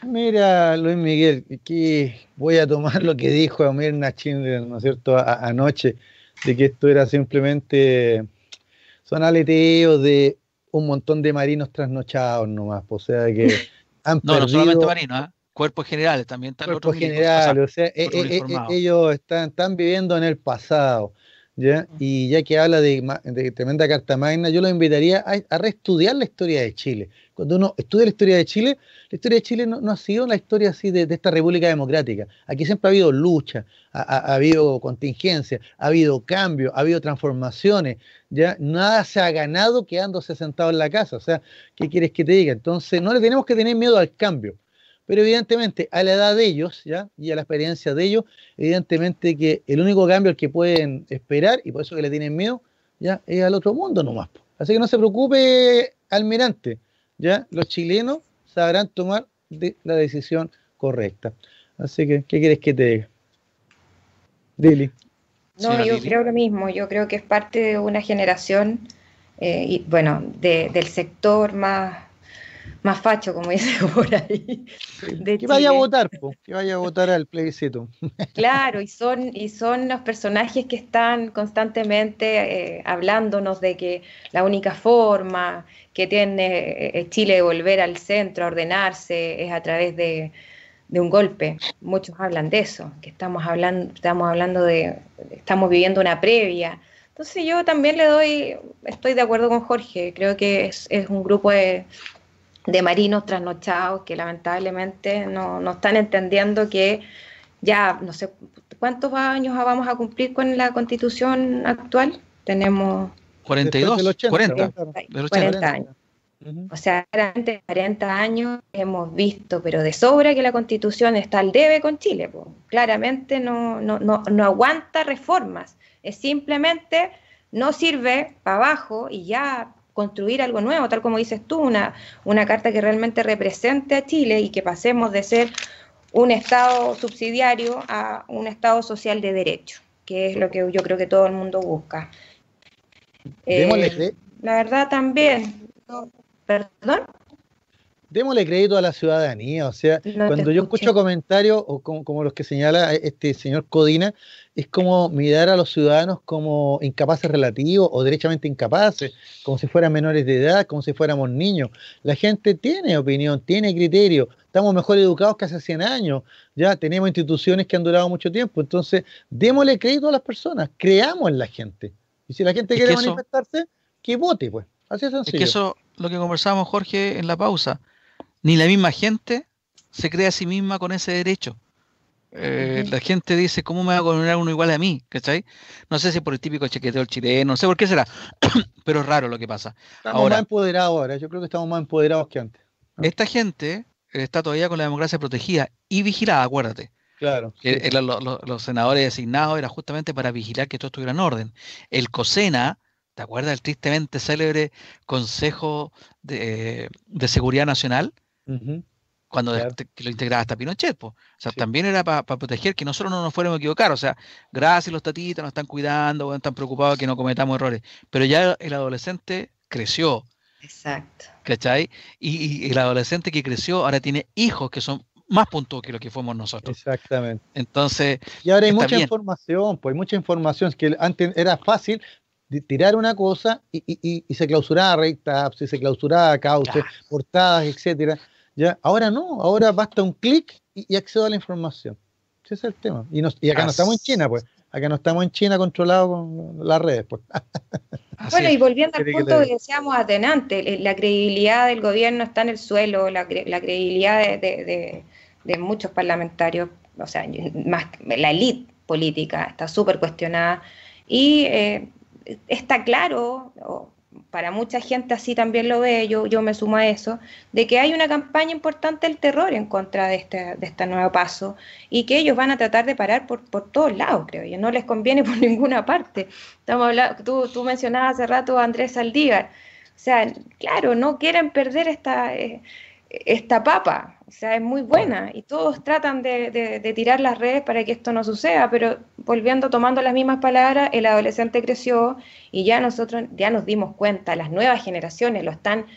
[SPEAKER 2] mira, Luis Miguel, aquí voy a tomar lo que dijo Amir Nachin, ¿no es cierto?, anoche, de que esto era simplemente son aleteos de un montón de marinos trasnochados nomás, o sea que [LAUGHS]
[SPEAKER 1] han no, no solamente marinos, ¿eh? cuerpos generales también
[SPEAKER 2] están cuerpos generales, o sea, eh, eh, ellos están, están viviendo en el pasado. ¿Ya? Y ya que habla de, de tremenda carta magna, yo lo invitaría a, reestudiar la historia de Chile. Cuando uno estudia la historia de Chile, la historia de Chile no, ha sido la historia así de, esta República Democrática. Aquí siempre ha habido lucha, ha, habido contingencia, ha habido cambio, ha habido transformaciones. Ya nada se ha ganado quedándose sentado en la casa. O sea, ¿qué quieres que te diga? Entonces, no le tenemos que tener miedo al cambio. Pero evidentemente, a la edad de ellos, ¿ya? Y a la experiencia de ellos, evidentemente que el único cambio al que pueden esperar, y por eso que le tienen miedo, ya, es al otro mundo nomás. Así que no se preocupe, almirante, ya, los chilenos sabrán tomar la decisión correcta. Así que, ¿qué quieres que te diga?
[SPEAKER 3] Dili. No, yo creo lo mismo, yo creo que es parte de una generación, eh, y, bueno, del sector más más facho, como dice [LAUGHS] por ahí.
[SPEAKER 2] que vaya a votar, que vaya a votar al plebiscito. [LAUGHS]
[SPEAKER 3] Claro, y son, y son los personajes que están constantemente eh, hablándonos de que la única forma que tiene eh, Chile de volver al centro, a ordenarse, es a través de, de un golpe. Muchos hablan de eso, que estamos hablando, estamos hablando de, estamos viviendo una previa. Entonces yo también le doy, estoy de acuerdo con Jorge, creo que es, es un grupo de, de, marinos trasnochados que lamentablemente no, no, están entendiendo que ya no sé cuántos años vamos a cumplir con la constitución actual. Tenemos
[SPEAKER 1] 42, 40,
[SPEAKER 3] 40 años. O sea, durante 40 años hemos visto, pero de sobra, que la constitución está al debe con Chile. Claramente no, no, no, no aguanta reformas. Es simplemente no sirve para abajo y ya construir algo nuevo, tal como dices tú, una, una carta que realmente represente a Chile y que pasemos de ser un Estado subsidiario a un Estado social de derecho, que es lo que yo creo que todo el mundo busca. Eh, la verdad también, ¿Perdón?
[SPEAKER 2] Démosle crédito a la ciudadanía, o sea, cuando yo escucho comentarios o como, los que señala este señor Codina, es como mirar a los ciudadanos como incapaces relativos o derechamente incapaces, como si fueran menores de edad, como si fuéramos niños. La gente tiene opinión, tiene criterio, estamos mejor educados que hace 100 años, ya tenemos instituciones que han durado mucho tiempo, entonces démosle crédito a las personas, creamos en la gente. Y si la gente quiere manifestarse, que vote, pues. Así es sencillo.
[SPEAKER 1] Es que eso, lo que conversábamos, Jorge, en la pausa. Ni la misma gente se cree a sí misma con ese derecho. Eh, la gente dice, ¿cómo me va a coronar uno igual a mí? ¿Cachai? No sé si por el típico chequeteo chileno, no sé por qué será, [COUGHS] pero es raro lo que pasa.
[SPEAKER 2] Estamos más empoderados ahora, yo creo que estamos más empoderados que antes.
[SPEAKER 1] Esta gente está todavía con la democracia protegida y vigilada, acuérdate.
[SPEAKER 2] Claro.
[SPEAKER 1] los senadores designados era justamente para vigilar que todo estuviera en orden. El COSENA ¿Te acuerdas del tristemente célebre Consejo de, Seguridad Nacional? Cuando lo integraba hasta Pinochet. O sea, también era para proteger que nosotros no nos fuéramos a equivocar. O sea, gracias los tatitas nos están cuidando, están preocupados que no cometamos errores. Pero ya el adolescente creció.
[SPEAKER 3] Exacto.
[SPEAKER 1] ¿Cachai? Y, el adolescente que creció ahora tiene hijos que son más puntuales que lo que fuimos nosotros.
[SPEAKER 2] Exactamente.
[SPEAKER 1] Entonces.
[SPEAKER 2] Y ahora hay mucha información, pues hay mucha información, que antes era fácil tirar una cosa y, y, y se clausuraba recta, se clausuraba cauce, portadas, etcétera. ¿Ya? Ahora no, ahora basta un clic y, accedo a la información. Ese es el tema. Y, y acá no estamos en China, pues. Acá no estamos en China controlado con las redes, pues. [LAUGHS]
[SPEAKER 3] bueno, y volviendo al punto que decíamos atenante, la credibilidad del gobierno está en el suelo, la, la credibilidad de, de, de, muchos parlamentarios, o sea, más la élite política está súper cuestionada. Y eh, está claro, para mucha gente así también lo ve, yo, yo me sumo a eso, de que hay una campaña importante del terror en contra de este, de este nuevo paso y que ellos van a tratar de parar por, por todos lados, creo yo, no les conviene [LAUGHS] por ninguna parte. Estamos hablando, tú, tú mencionabas hace rato a Andrés Saldívar, o sea, claro, no quieren perder esta, eh, esta papa, o sea, es muy buena. Y todos tratan de, tirar las redes para que esto no suceda, pero volviendo, tomando las mismas palabras, el adolescente creció y ya nosotros ya nos dimos cuenta, las nuevas generaciones lo están,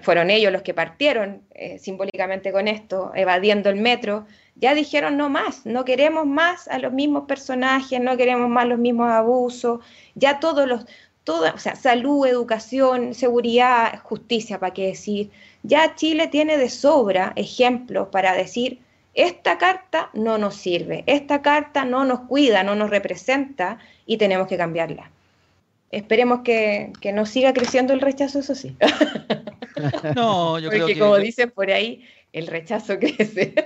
[SPEAKER 3] fueron ellos los que partieron eh, simbólicamente con esto, evadiendo el metro, ya dijeron no más, no queremos más a los mismos personajes, no queremos más los mismos abusos, ya todos los, todo, o sea, salud, educación, seguridad, justicia, para qué decir ya Chile tiene de sobra ejemplos para decir, esta carta no nos sirve, esta carta no nos cuida, no nos representa y tenemos que cambiarla. Esperemos que, no siga creciendo el rechazo, eso sí. [LAUGHS]
[SPEAKER 1] No, yo
[SPEAKER 3] creo
[SPEAKER 1] que...
[SPEAKER 3] como dicen por ahí, el rechazo crece. [LAUGHS]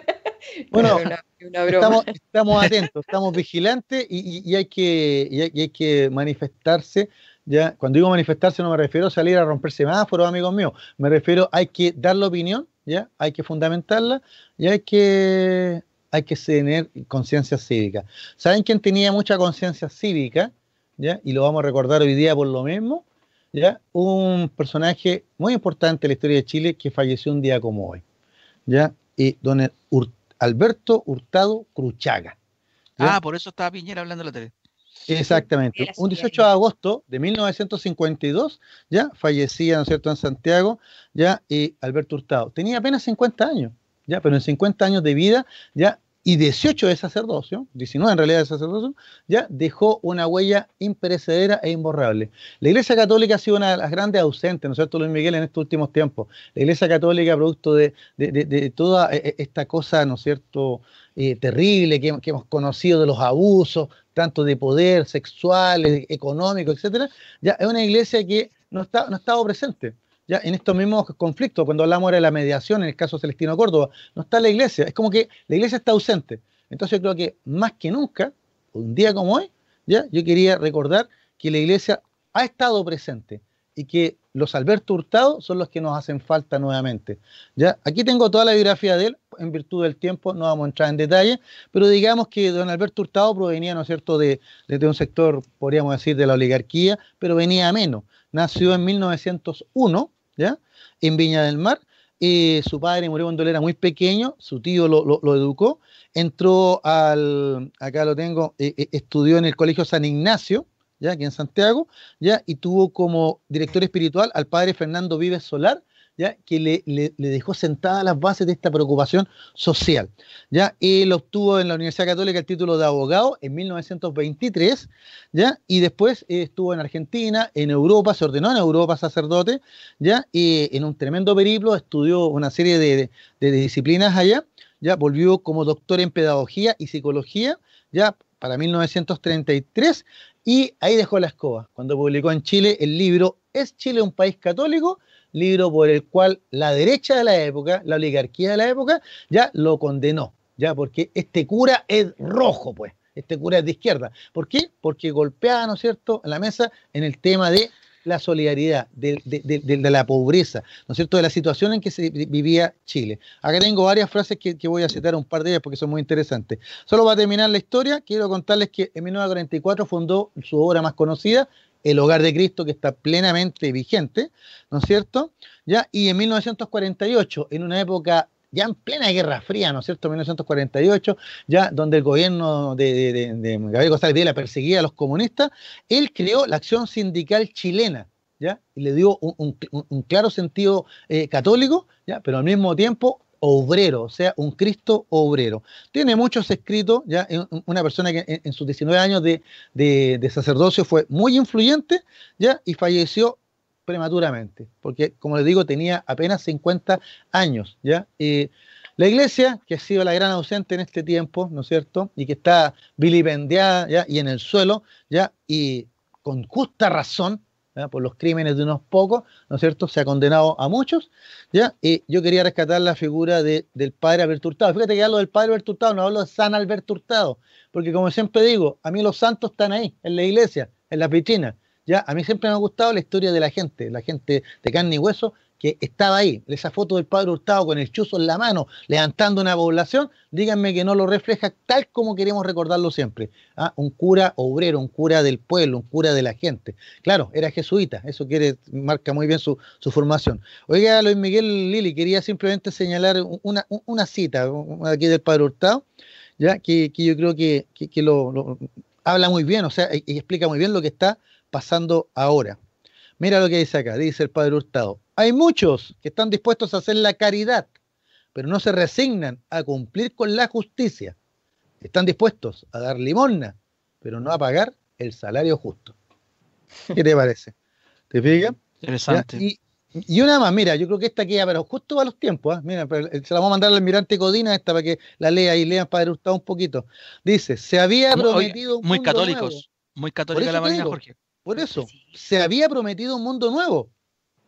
[SPEAKER 2] Bueno, Estamos, atentos, estamos vigilantes y, hay que, y hay que manifestarse ya, cuando digo manifestarse no me refiero a salir a romper semáforos, amigos míos, me refiero hay que dar la opinión, ya, hay que fundamentarla y hay que hay que tener conciencia cívica. ¿Saben quién tenía mucha conciencia cívica? ¿Ya? Y lo vamos a recordar hoy día por lo mismo, ¿ya? Un personaje muy importante en la historia de Chile que falleció un día como hoy, ¿ya? Y don Alberto Hurtado Cruchaga.
[SPEAKER 1] Ah, por eso estaba Piñera hablando de la tele.
[SPEAKER 2] Exactamente. Un 18 de agosto de 1952, ya fallecía, ¿no es cierto?, en Santiago, ya, y Alberto Hurtado. Tenía apenas 50 años, ya, pero en 50 años de vida, ya y 18 de sacerdocio, 19 en realidad de sacerdocio, ya dejó una huella imperecedera e imborrable. La Iglesia Católica ha sido una de las grandes ausentes, ¿no es cierto, Luis Miguel, en estos últimos tiempos? La Iglesia Católica, producto de, toda e, e, esta cosa, ¿no es cierto?, eh, terrible que, hemos conocido de los abusos, tanto de poder sexual, e, económico, etcétera, ya es una iglesia que no, está, no ha estado presente ya en estos mismos conflictos, cuando hablamos de la mediación, en el caso Celestino Córdoba, no está la iglesia, es como que la iglesia está ausente. Entonces yo creo que más que nunca, un día como hoy, ya yo quería recordar que la iglesia ha estado presente y que los Alberto Hurtado son los que nos hacen falta nuevamente. ¿ya? Aquí tengo toda la biografía de él, en virtud del tiempo, no vamos a entrar en detalle, pero digamos que don Alberto Hurtado provenía, ¿no es cierto?, de, de un sector, podríamos decir, de la oligarquía, pero venía a menos nació en 1901, ¿ya? En Viña del Mar. su padre murió cuando él era muy pequeño, su tío lo, educó, entró al, acá lo tengo, eh, eh, estudió en el Colegio San Ignacio, ya aquí en Santiago, ya, y tuvo como director espiritual al padre Fernando Vives Solar, ¿ya? que le, le, dejó sentadas las bases de esta preocupación social. ¿ya? Él obtuvo en la Universidad Católica el título de abogado en 1923, ¿ya? y después estuvo en Argentina, en Europa, se ordenó en Europa sacerdote, ¿ya? y en un tremendo periplo estudió una serie de, de, disciplinas allá, ya volvió como doctor en pedagogía y psicología, ya para 1933, y ahí dejó la escoba, cuando publicó en Chile el libro ¿Es Chile un país católico? libro por el cual la derecha de la época, la oligarquía de la época, ya lo condenó, ya porque este cura es rojo, pues, este cura es de izquierda. ¿Por qué? Porque golpeaba, ¿no es cierto?, en la mesa en el tema de la solidaridad, de, la pobreza, ¿no es cierto?, de la situación en que se vivía Chile. Acá tengo varias frases que, que, voy a citar, un par de ellas porque son muy interesantes. Solo para terminar la historia, quiero contarles que en 1944 fundó su obra más conocida, el hogar de Cristo, que está plenamente vigente, ¿no es cierto? ¿Ya? Y en 1948, en una época ya en plena Guerra Fría, ¿no es cierto? 1948, ya donde el gobierno de, de, Gabriel González Videla perseguía a los comunistas, él creó la acción sindical chilena, ¿ya? Y le dio un, claro sentido eh, católico, ¿ya? Pero al mismo tiempo obrero, o sea, un Cristo obrero. Tiene muchos escritos, ya una persona que en, sus 19 años de, sacerdocio fue muy influyente, ya, y falleció prematuramente, porque como les digo, tenía apenas 50 años, ya. la iglesia, que ha sido la gran ausente en este tiempo, ¿no es cierto? Y que está vilipendiada, ¿ya? Y en el suelo, ¿ya? Y con justa razón, por los crímenes de unos pocos, ¿no es cierto? Se ha condenado a muchos, ¿ya? Y yo quería rescatar la figura de, del padre Alberto Hurtado. Fíjate que hablo del padre Alberto Hurtado, no hablo de San Alberto Hurtado, porque como siempre digo, a mí los santos están ahí, en la iglesia, en la piscina, ¿ya? A mí siempre me ha gustado la historia de la gente, la gente de carne y hueso, que estaba ahí, esa foto del padre Hurtado con el chuzo en la mano, levantando una población, díganme que no lo refleja tal como queremos recordarlo siempre. ¿ah? Un cura obrero, un cura del pueblo, un cura de la gente. Claro, era jesuita, eso quiere, marca muy bien su, formación. Oiga, Luis Miguel Lili, quería simplemente señalar una, cita aquí del padre Hurtado, ya que, yo creo que, lo, habla muy bien, o sea, y explica muy bien lo que está pasando ahora. Mira lo que dice acá, dice el padre Hurtado. Hay muchos que están dispuestos a hacer la caridad, pero no se resignan a cumplir con la justicia. Están dispuestos a dar limosna, pero no a pagar el salario justo. ¿Qué te parece? ¿Te fijas?
[SPEAKER 1] Interesante.
[SPEAKER 2] Y, una más, mira, yo creo que esta queda, pero justo a los tiempos. ¿eh? Mira, se la vamos a mandar al almirante Codina esta para que la lea y lean para Hurtado un poquito. Dice, se había prometido
[SPEAKER 1] un Muy católicos, muy católica la Marina Jorge.
[SPEAKER 2] Por eso, se había prometido un mundo nuevo.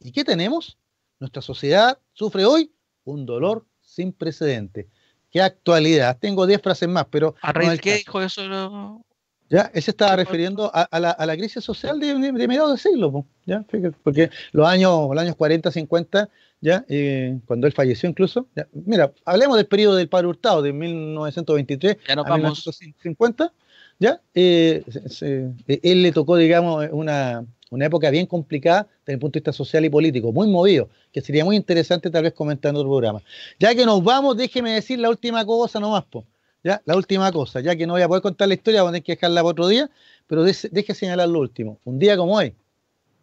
[SPEAKER 2] ¿Y qué tenemos? Nuestra sociedad sufre hoy un dolor sin precedente. ¿Qué actualidad? Tengo 10 frases más, pero...
[SPEAKER 1] ¿A raíz qué dijo eso?
[SPEAKER 2] ¿Ya? Él se estaba refiriendo a, la, crisis social de, mediados del siglo, ¿ya? porque los años, los años 40, 50, ¿ya? Eh, cuando él falleció incluso. Mira, hablemos del periodo del padre Hurtado, de 1923
[SPEAKER 1] ya a
[SPEAKER 2] 1950. ¿Ya? Eh, eh, él le tocó, digamos, una, una época bien complicada desde el punto de vista social y político, muy movido, que sería muy interesante tal vez comentar en otro programa. Ya que nos vamos, déjeme decir la última cosa nomás, po. ¿ya? La última cosa, ya que no voy a poder contar la historia, voy a tener que dejarla para otro día, pero deje, señalar lo último. Un día como hoy,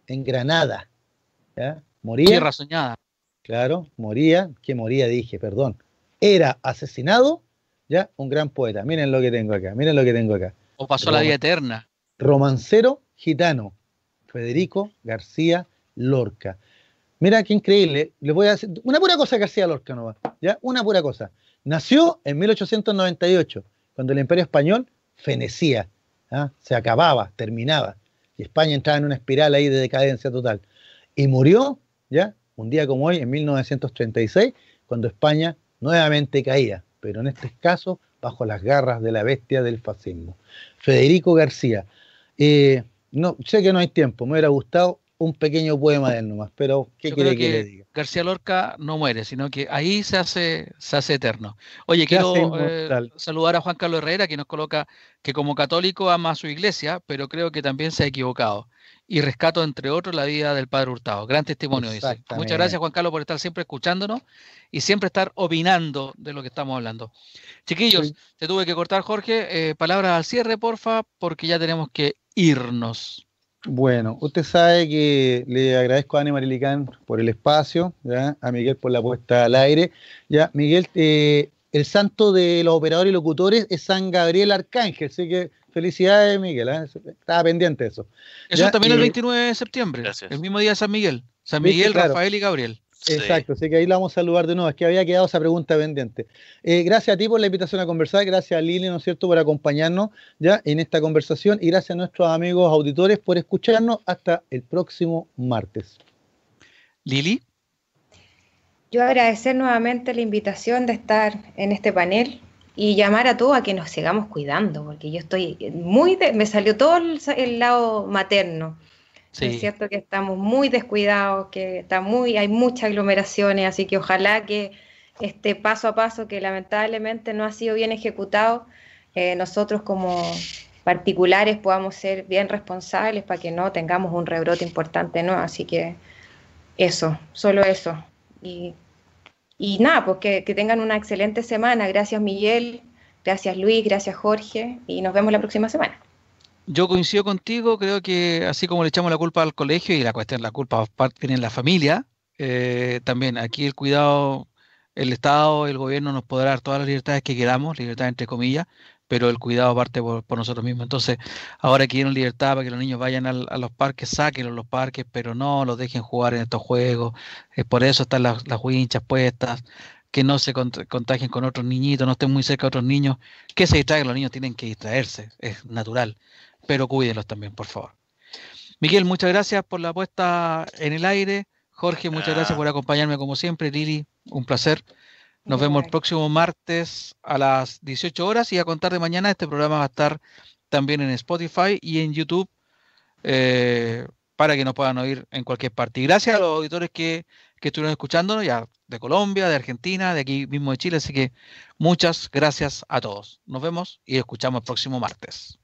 [SPEAKER 2] en Granada, ¿ya? Moría.
[SPEAKER 1] Tierra soñada.
[SPEAKER 2] Claro, moría, que moría, dije, perdón. Era asesinado ¿ya? Un gran poeta. Miren lo que tengo acá, miren lo que tengo acá.
[SPEAKER 1] O pasó la vida eterna.
[SPEAKER 2] Romancero gitano, Federico García Lorca. Mira qué increíble. Le voy a decir una pura cosa García Lorca no va, ¿ya? Una pura cosa. Nació en 1898, cuando el Imperio Español fenecía, ¿ah? se acababa, terminaba, y España entraba en una espiral ahí de decadencia total. Y murió, ¿ya? Un día como hoy, en 1936, cuando España nuevamente caía, pero en este caso bajo las garras de la bestia del fascismo. Federico García. Eh, no, sé que no hay tiempo, me hubiera gustado un pequeño poema de él nomás, pero ¿qué quiere que, le diga?
[SPEAKER 1] García Lorca no muere, sino que ahí se hace, se hace eterno. Oye, quiero eh, saludar a Juan Carlos Herrera, que nos coloca que como católico ama a su iglesia, pero creo que también se ha equivocado. Y rescato, entre otros, la vida del Padre Hurtado. Gran testimonio, dice. Muchas gracias, Juan Carlos, por estar siempre escuchándonos y siempre estar opinando de lo que estamos hablando. Chiquillos, te tuve que cortar, Jorge. Eh, palabras al cierre, porfa, porque ya tenemos que irnos.
[SPEAKER 2] Bueno, usted sabe que le agradezco a Ana Marilicán por el espacio, a Miguel por la puesta al aire. Ya, Miguel, eh, el santo de los operadores y locutores es San Gabriel Arcángel, así que felicidades, Miguel, ¿eh? estaba pendiente de eso.
[SPEAKER 1] Eso también el 29 de septiembre, el mismo día de San Miguel. San Miguel, Rafael y Gabriel.
[SPEAKER 2] Exacto, así que ahí la vamos a saludar de nuevo. Es que había quedado esa pregunta pendiente. Eh, gracias a ti por la invitación a conversar, gracias a Lili, ¿no es cierto?, por acompañarnos ya en esta conversación y gracias a nuestros amigos auditores por escucharnos hasta el próximo martes.
[SPEAKER 1] Lili.
[SPEAKER 3] Yo agradecer nuevamente la invitación de estar en este panel y llamar a todos a que nos sigamos cuidando, porque yo estoy muy, me salió todo el lado materno es cierto que estamos muy descuidados, que está muy, hay muchas aglomeraciones, así que ojalá que este paso a paso que lamentablemente no ha sido bien ejecutado, eh, nosotros como particulares podamos ser bien responsables para que no tengamos un rebrote importante, ¿no? Así que eso, solo eso. Y, nada, pues que, que tengan una excelente semana. Gracias Miguel, gracias Luis, gracias Jorge y nos vemos la próxima semana.
[SPEAKER 1] Yo coincido contigo, creo que así como le echamos la culpa al colegio y la cuestión, la culpa tiene la familia, eh, también aquí el cuidado, el Estado, el gobierno nos podrá dar todas las libertades que queramos, libertad entre comillas, pero el cuidado parte por, nosotros mismos. Entonces, ahora quieren libertad para que los niños vayan a los parques, sáquenlos los parques, pero no los dejen jugar en estos juegos. es por eso están las, las puestas, que no se contagien con otros niñitos, no estén muy cerca de otros niños, que se distraigan, los niños tienen que distraerse, es natural pero cuídenlos también, por favor. Miguel, muchas gracias por la puesta en el aire. Jorge, muchas gracias por acompañarme como siempre. Lili, un placer. Nos vemos el próximo martes a las 18 horas y a contar de mañana este programa va a estar también en Spotify y en YouTube eh, para que nos puedan oír en cualquier parte. Y gracias a los auditores que, que estuvieron escuchándonos ya de Colombia, de Argentina, de aquí mismo de Chile. Así que muchas gracias a todos. Nos vemos y escuchamos el próximo martes.